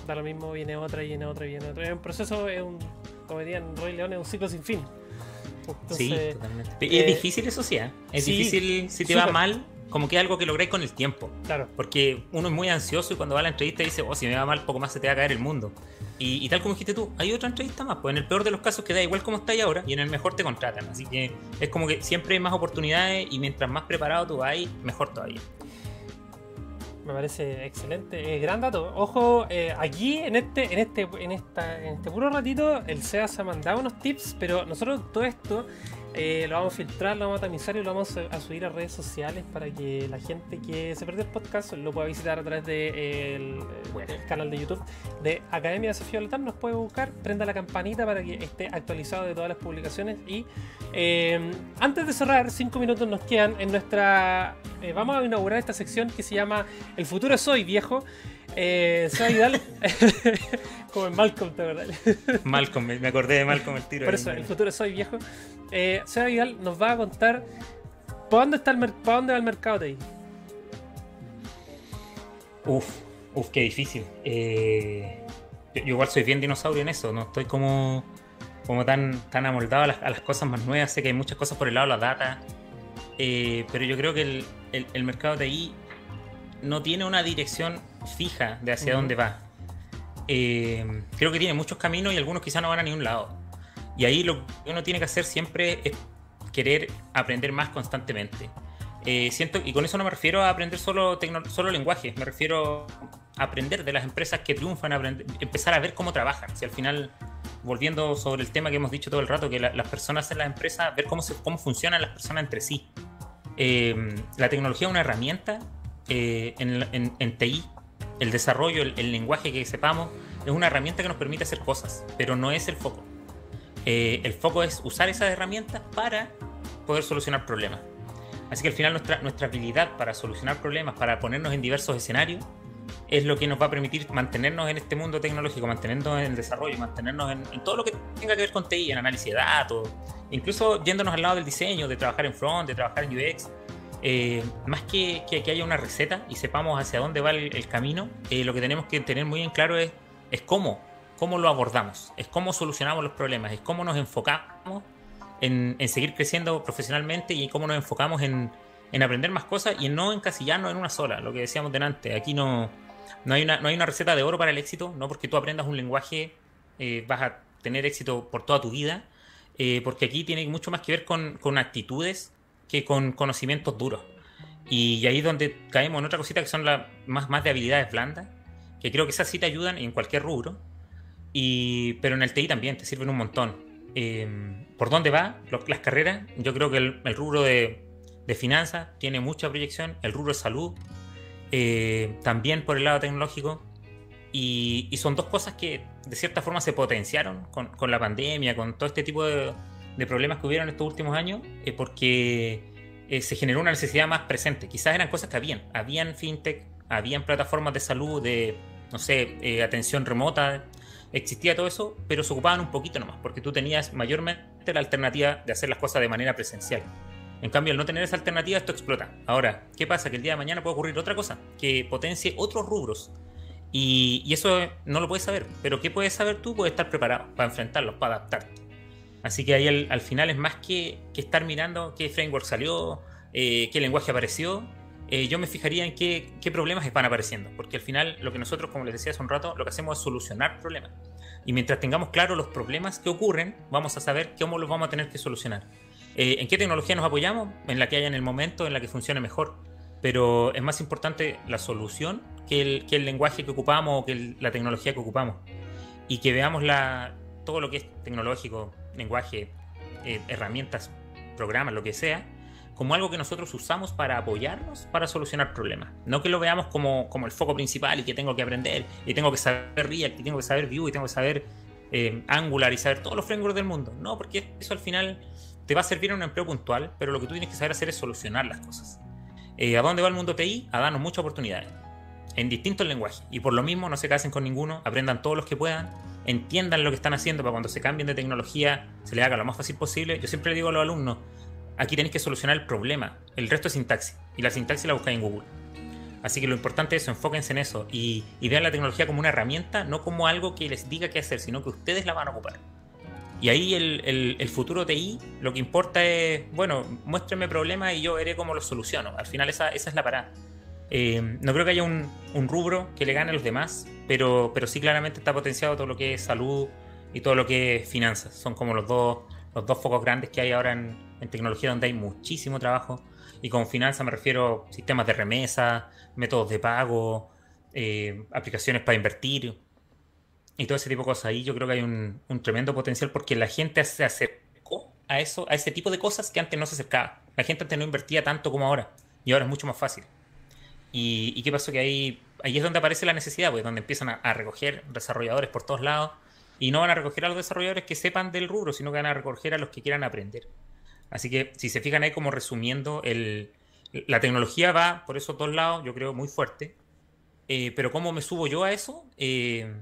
da lo mismo, viene otra y viene otra y viene otra. Es un proceso, es un, como dirían Roy León, es un ciclo sin fin.
sí, totalmente. es eh, difícil eso sí, ¿eh? es difícil si te va mal como que es algo que lográis con el tiempo.
Claro.
Porque uno es muy ansioso y cuando va a la entrevista dice, oh, si me va mal, poco más se te va a caer el mundo. Y, tal como dijiste tú, hay otra entrevista más. Pues en el peor de los casos queda igual como estáis ahora y en el mejor te contratan. Así que es como que siempre hay más oportunidades y mientras más preparado tú vas, mejor todavía.
Me parece excelente. Eh, gran dato. Ojo, eh, aquí en este, en este, en esta, en este puro ratito, el SEA se ha mandado unos tips, pero nosotros todo esto eh, lo vamos a filtrar, lo vamos a tamizar y lo vamos a, subir a redes sociales para que la gente que se perdió el podcast lo pueda visitar a través del de canal de YouTube de Academia Desafío Letal. Nos puede buscar, prenda la campanita para que esté actualizado de todas las publicaciones. Y eh, antes de cerrar, cinco minutos nos quedan en nuestra. Eh, vamos a inaugurar esta sección que se llama El futuro es hoy, viejo. Eh, Seba Vidal, como en Malcolm, ¿te verdad?
Malcolm, me acordé de Malcolm el tiro.
Por eso, el futuro soy viejo. Eh, Seba Vidal nos va a contar ¿para dónde, está el ¿para dónde va el mercado de ahí?
Uf, uf, qué difícil. Eh, yo, igual soy bien dinosaurio en eso, no estoy como, como tan, tan amoldado a las, cosas más nuevas. Sé que hay muchas cosas por el lado de la data, eh, pero yo creo que el, el, el mercado de ahí no tiene una dirección fija de hacia dónde va. Eh, creo que tiene muchos caminos y algunos quizás no van a ningún lado. Y ahí lo que uno tiene que hacer siempre es querer aprender más constantemente. Eh, siento, y con eso no me refiero a aprender solo, solo lenguaje, me refiero a aprender de las empresas que triunfan, empezar a ver cómo trabajan. Si al final, volviendo sobre el tema que hemos dicho todo el rato, que las personas en las empresas, ver cómo, se, cómo funcionan las personas entre sí. Eh, la tecnología es una herramienta en, en TI el desarrollo, el, lenguaje que sepamos, es una herramienta que nos permite hacer cosas, pero no es el foco. Eh, el foco es usar esas herramientas para poder solucionar problemas. Así que al final nuestra, nuestra habilidad para solucionar problemas, para ponernos en diversos escenarios, es lo que nos va a permitir mantenernos en este mundo tecnológico, mantenernos en el desarrollo, mantenernos en, en, todo lo que tenga que ver con TI, en análisis de datos, incluso yéndonos al lado del diseño, de trabajar en front, de trabajar en UX. Eh, más que, que, haya una receta y sepamos hacia dónde va el, camino, eh, lo que tenemos que tener muy en claro es, es cómo, cómo lo abordamos, es cómo solucionamos los problemas, es cómo nos enfocamos en, seguir creciendo profesionalmente y cómo nos enfocamos en, aprender más cosas y en no encasillarnos en una sola, lo que decíamos delante. Aquí no, no, hay una, no hay una receta de oro para el éxito, no porque tú aprendas un lenguaje eh, vas a tener éxito por toda tu vida, porque aquí tiene mucho más que ver con, con actitudes que con conocimientos duros. Y ahí es donde caemos en otra cosita que son más, más de habilidades blandas, que creo que esas sí te ayudan en cualquier rubro, y, pero en el TI también te sirven un montón. Em, ¿Por dónde va las carreras? Yo creo que el, rubro de, de finanzas tiene mucha proyección, el rubro de salud eh, también por el lado tecnológico, y, y, son dos cosas que de cierta forma se potenciaron con, con la pandemia, con todo este tipo de, de problemas que hubieron estos últimos años porque eh, se generó una necesidad más presente. Quizás eran cosas que habían. Habían fintech, habían plataformas de salud, de, no sé, eh, atención remota. Existía todo eso, pero se ocupaban un poquito nomás, porque tú tenías mayormente la alternativa de hacer las cosas de manera presencial. En cambio, al no tener esa alternativa, esto explota. Ahora, ¿qué pasa? Que el día de mañana puede ocurrir otra cosa, que potencie otros rubros. Y, y eso no lo puedes saber, pero ¿qué puedes saber tú? Puedes estar preparado para enfrentarlos, para adaptarte. Así que ahí al, final es más que, estar mirando qué framework salió, eh, qué lenguaje apareció. Eh, yo me fijaría en qué, problemas están apareciendo, porque al final lo que nosotros, como les decía hace un rato, lo que hacemos es solucionar problemas. Y mientras tengamos claro los problemas que ocurren, vamos a saber cómo los vamos a tener que solucionar. Eh, ¿En qué tecnología nos apoyamos? En la que haya en el momento, en la que funcione mejor. Pero es más importante la solución que el, que el lenguaje que ocupamos o que la tecnología que ocupamos. Y que veamos la, todo lo que es tecnológico, lenguaje, eh, herramientas, programas, lo que sea, como algo que nosotros usamos para apoyarnos para solucionar problemas. No que lo veamos como, como el foco principal y que tengo que aprender y tengo que saber React y tengo que saber Vue y tengo que saber eh, Angular y saber todos los frameworks del mundo. No, porque eso al final te va a servir en un empleo puntual, pero lo que tú tienes que saber hacer es solucionar las cosas. Eh, ¿A dónde va el mundo TI? A darnos muchas oportunidades en distintos lenguajes. Y por lo mismo no se casen con ninguno, aprendan todos los que puedan, entiendan lo que están haciendo para cuando se cambien de tecnología se les haga lo más fácil posible. Yo siempre le digo a los alumnos, aquí tenéis que solucionar el problema, el resto es sintaxis, y la sintaxis la buscáis en Google. Así que lo importante es eso, enfóquense en eso y, vean la tecnología como una herramienta, no como algo que les diga qué hacer, sino que ustedes la van a ocupar. Y ahí el, el, futuro TI lo que importa es, bueno, muéstrenme problemas y yo veré cómo los soluciono. Al final esa, esa es la parada. Eh, no creo que haya un, rubro que le gane a los demás, pero, pero sí claramente está potenciado todo lo que es salud y todo lo que es finanzas. Son como los dos, los dos focos grandes que hay ahora en, tecnología donde hay muchísimo trabajo. Y con finanzas me refiero a sistemas de remesa, métodos de pago, eh, aplicaciones para invertir y todo ese tipo de cosas. Ahí yo creo que hay un, un, tremendo potencial porque la gente se acercó a eso, a ese tipo de cosas que antes no se acercaba. La gente antes no invertía tanto como ahora y ahora es mucho más fácil. ¿Y, qué pasó? Que ahí, ahí es donde aparece la necesidad, pues donde empiezan a, recoger desarrolladores por todos lados y no van a recoger a los desarrolladores que sepan del rubro, sino que van a recoger a los que quieran aprender. Así que si se fijan ahí como resumiendo, el, la tecnología va por esos dos lados, yo creo, muy fuerte. Eh, pero ¿cómo me subo yo a eso? Eh,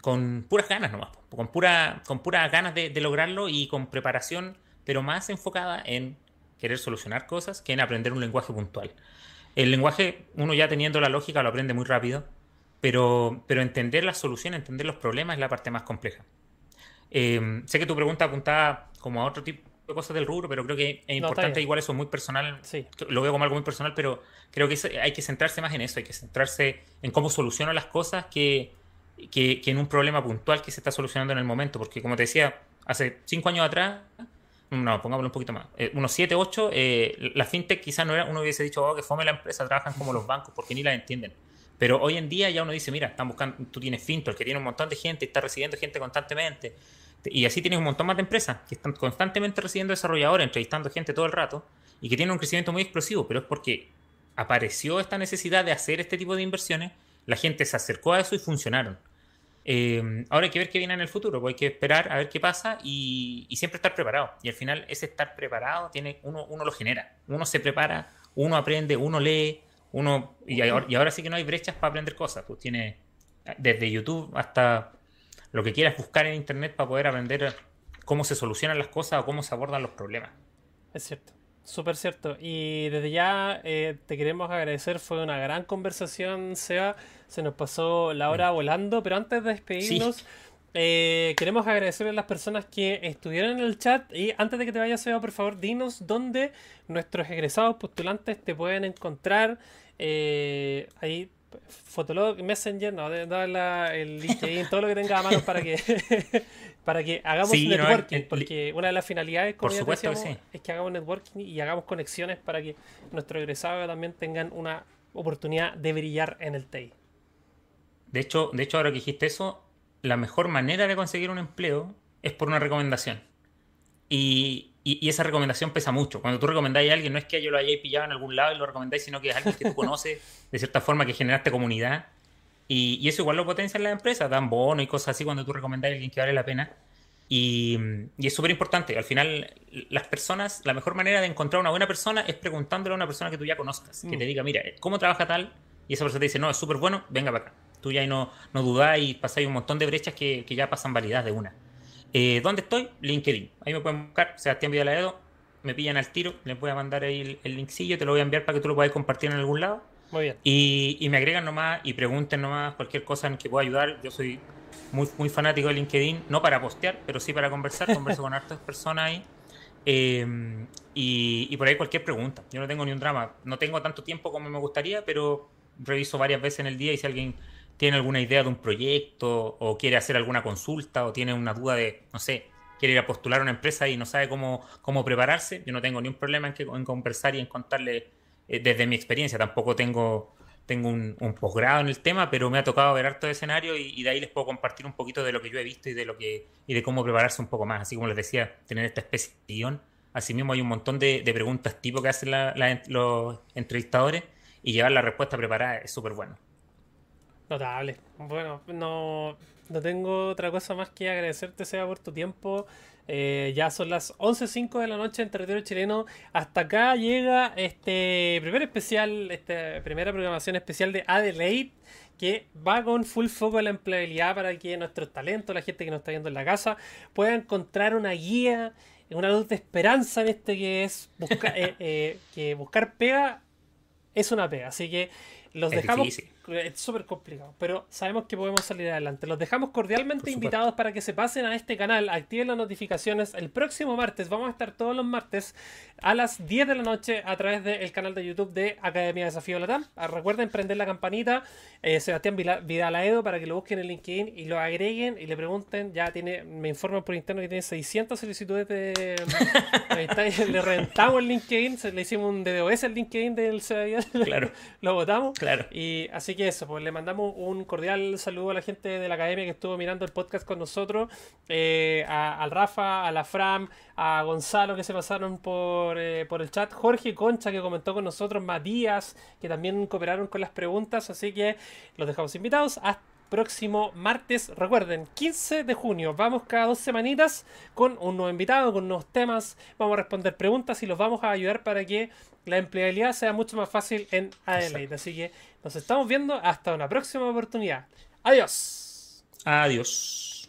con puras ganas nomás, con, pura, con puras ganas de, de, lograrlo y con preparación, pero más enfocada en querer solucionar cosas que en aprender un lenguaje puntual. El lenguaje, uno ya teniendo la lógica, lo aprende muy rápido, pero, pero entender las soluciones, entender los problemas es la parte más compleja. Eh, sé que tu pregunta apuntaba como a otro tipo de cosas del rubro, pero creo que es importante, igual eso es muy personal, lo veo como algo muy personal, pero creo que hay que centrarse más en eso, hay que centrarse en cómo soluciono las cosas que, que, que en un problema puntual que se está solucionando en el momento, porque como te decía, hace cinco años atrás no, pongámoslo un poquito más, eh, unos 7, 8, eh, la fintech quizás no era, uno hubiese dicho, oh, que fome la empresa, trabajan como los bancos, porque ni la entienden. Pero hoy en día ya uno dice, mira, están buscando, tú tienes Fintor, que tiene un montón de gente, está recibiendo gente constantemente, y así tienes un montón más de empresas que están constantemente recibiendo desarrolladores, entrevistando gente todo el rato, y que tienen un crecimiento muy explosivo, pero es porque apareció esta necesidad de hacer este tipo de inversiones, la gente se acercó a eso y funcionaron. Eh, ahora hay que ver qué viene en el futuro, pues hay que esperar a ver qué pasa y, siempre estar preparado. Y al final ese estar preparado tiene uno, uno lo genera. Uno se prepara, uno aprende, uno lee, uno y ahora, sí que no hay brechas para aprender cosas. Pues tiene desde YouTube hasta lo que quieras buscar en internet para poder aprender cómo se solucionan las cosas o cómo se abordan los problemas.
Es cierto. Súper cierto. Y desde ya eh, te queremos agradecer. Fue una gran conversación, Seba. Se nos pasó la hora volando. Pero antes de despedirnos, eh, queremos agradecerle a las personas que estuvieron en el chat. Y antes de que te vayas, Seba, por favor, dinos dónde nuestros egresados postulantes te pueden encontrar. Eh, ahí Fotolog, Messenger, no, dar el LinkedIn, todo lo que tenga a mano para que para que hagamos networking, porque una de las finalidades como es que hagamos networking y hagamos conexiones para que nuestros egresados también tengan una oportunidad de brillar en el TI.
De hecho, de hecho, ahora que dijiste eso, la mejor manera de conseguir un empleo es por una recomendación. Y, y, esa recomendación pesa mucho. Cuando tú recomendáis a alguien, no es que yo lo hayáis pillado en algún lado y lo recomendáis, sino que es alguien que tú conoces de cierta forma, que generaste comunidad. Y, y eso igual lo potencia en las empresas, dan bono y cosas así cuando tú recomendáis a alguien que vale la pena. Y, y es súper importante. Al final, las personas, la mejor manera de encontrar una buena persona es preguntándole a una persona que tú ya conozcas, que te mm. diga, mira, ¿cómo trabaja tal? Y esa persona te dice, no, es súper bueno, venga para acá. Tú ya no, no dudáis y pasáis un montón de brechas que, que ya pasan validad de una. Eh, ¿Dónde estoy? LinkedIn. Ahí me pueden buscar, Sebastián Edo. Me pillan al tiro, les voy a mandar ahí el, el, linkcillo, te lo voy a enviar para que tú lo puedas compartir en algún lado.
Muy bien.
Y, y, me agregan nomás y pregunten nomás cualquier cosa en que pueda ayudar. Yo soy muy, muy fanático de LinkedIn, no para postear, pero sí para conversar. Converso con hartas personas ahí. Eh, y, y, por ahí cualquier pregunta. Yo no tengo ni un drama. No tengo tanto tiempo como me gustaría, pero reviso varias veces en el día y si alguien tiene alguna idea de un proyecto o quiere hacer alguna consulta o tiene una duda de, no sé, quiere ir a postular a una empresa y no sabe cómo, cómo prepararse, yo no tengo ni un problema en, que, conversar y en contarle eh, desde mi experiencia. Tampoco tengo, tengo un, posgrado en el tema, pero me ha tocado ver harto de escenario y, de ahí les puedo compartir un poquito de lo que yo he visto y de lo que y de cómo prepararse un poco más. Así como les decía, tener esta especie de guion Asimismo, hay un montón de, preguntas tipo que hacen los entrevistadores y llevar la respuesta preparada es súper bueno.
Notable. Bueno, no, no tengo otra cosa más que agradecerte, Sea, por tu tiempo. Eh, ya son las 11.05 de la noche en territorio chileno. Hasta acá llega este primer especial, esta primera programación especial de Adelaide, que va con full foco en la empleabilidad para que nuestros talentos, la gente que nos está viendo en la casa, pueda encontrar una guía, una luz de esperanza en este que es buscar, eh, eh, que buscar pega es una pega. Así que los dejamos es súper complicado, pero sabemos que podemos salir adelante. Los dejamos cordialmente invitados para que se pasen a este canal, activen las notificaciones. El próximo martes, vamos a estar todos los martes a las 10 de la noche a través del canal de YouTube de Academia Desafío Latam. Ah, recuerden prender la campanita, eh, Sebastián Vidalaedo, para que lo busquen en LinkedIn y lo agreguen y le pregunten. Ya tiene, me informan por interno que tiene 600 solicitudes de. está, le rentamos el LinkedIn, le hicimos un DDoS al LinkedIn del Sebastián. Claro. lo votamos.
Claro.
Y así que eso, pues le mandamos un cordial saludo a la gente de la academia que estuvo mirando el podcast con nosotros, eh, al Rafa, a la Fram, a Gonzalo que se pasaron por, eh, por el chat, Jorge Concha que comentó con nosotros, Matías que también cooperaron con las preguntas, así que los dejamos invitados. Hasta próximo martes. Recuerden, 15 de junio. Vamos cada dos semanitas con un nuevo invitado, con nuevos temas. Vamos a responder preguntas y los vamos a ayudar para que la empleabilidad sea mucho más fácil en Adelaide. Así que nos estamos viendo hasta una próxima oportunidad. Adiós.
Adiós.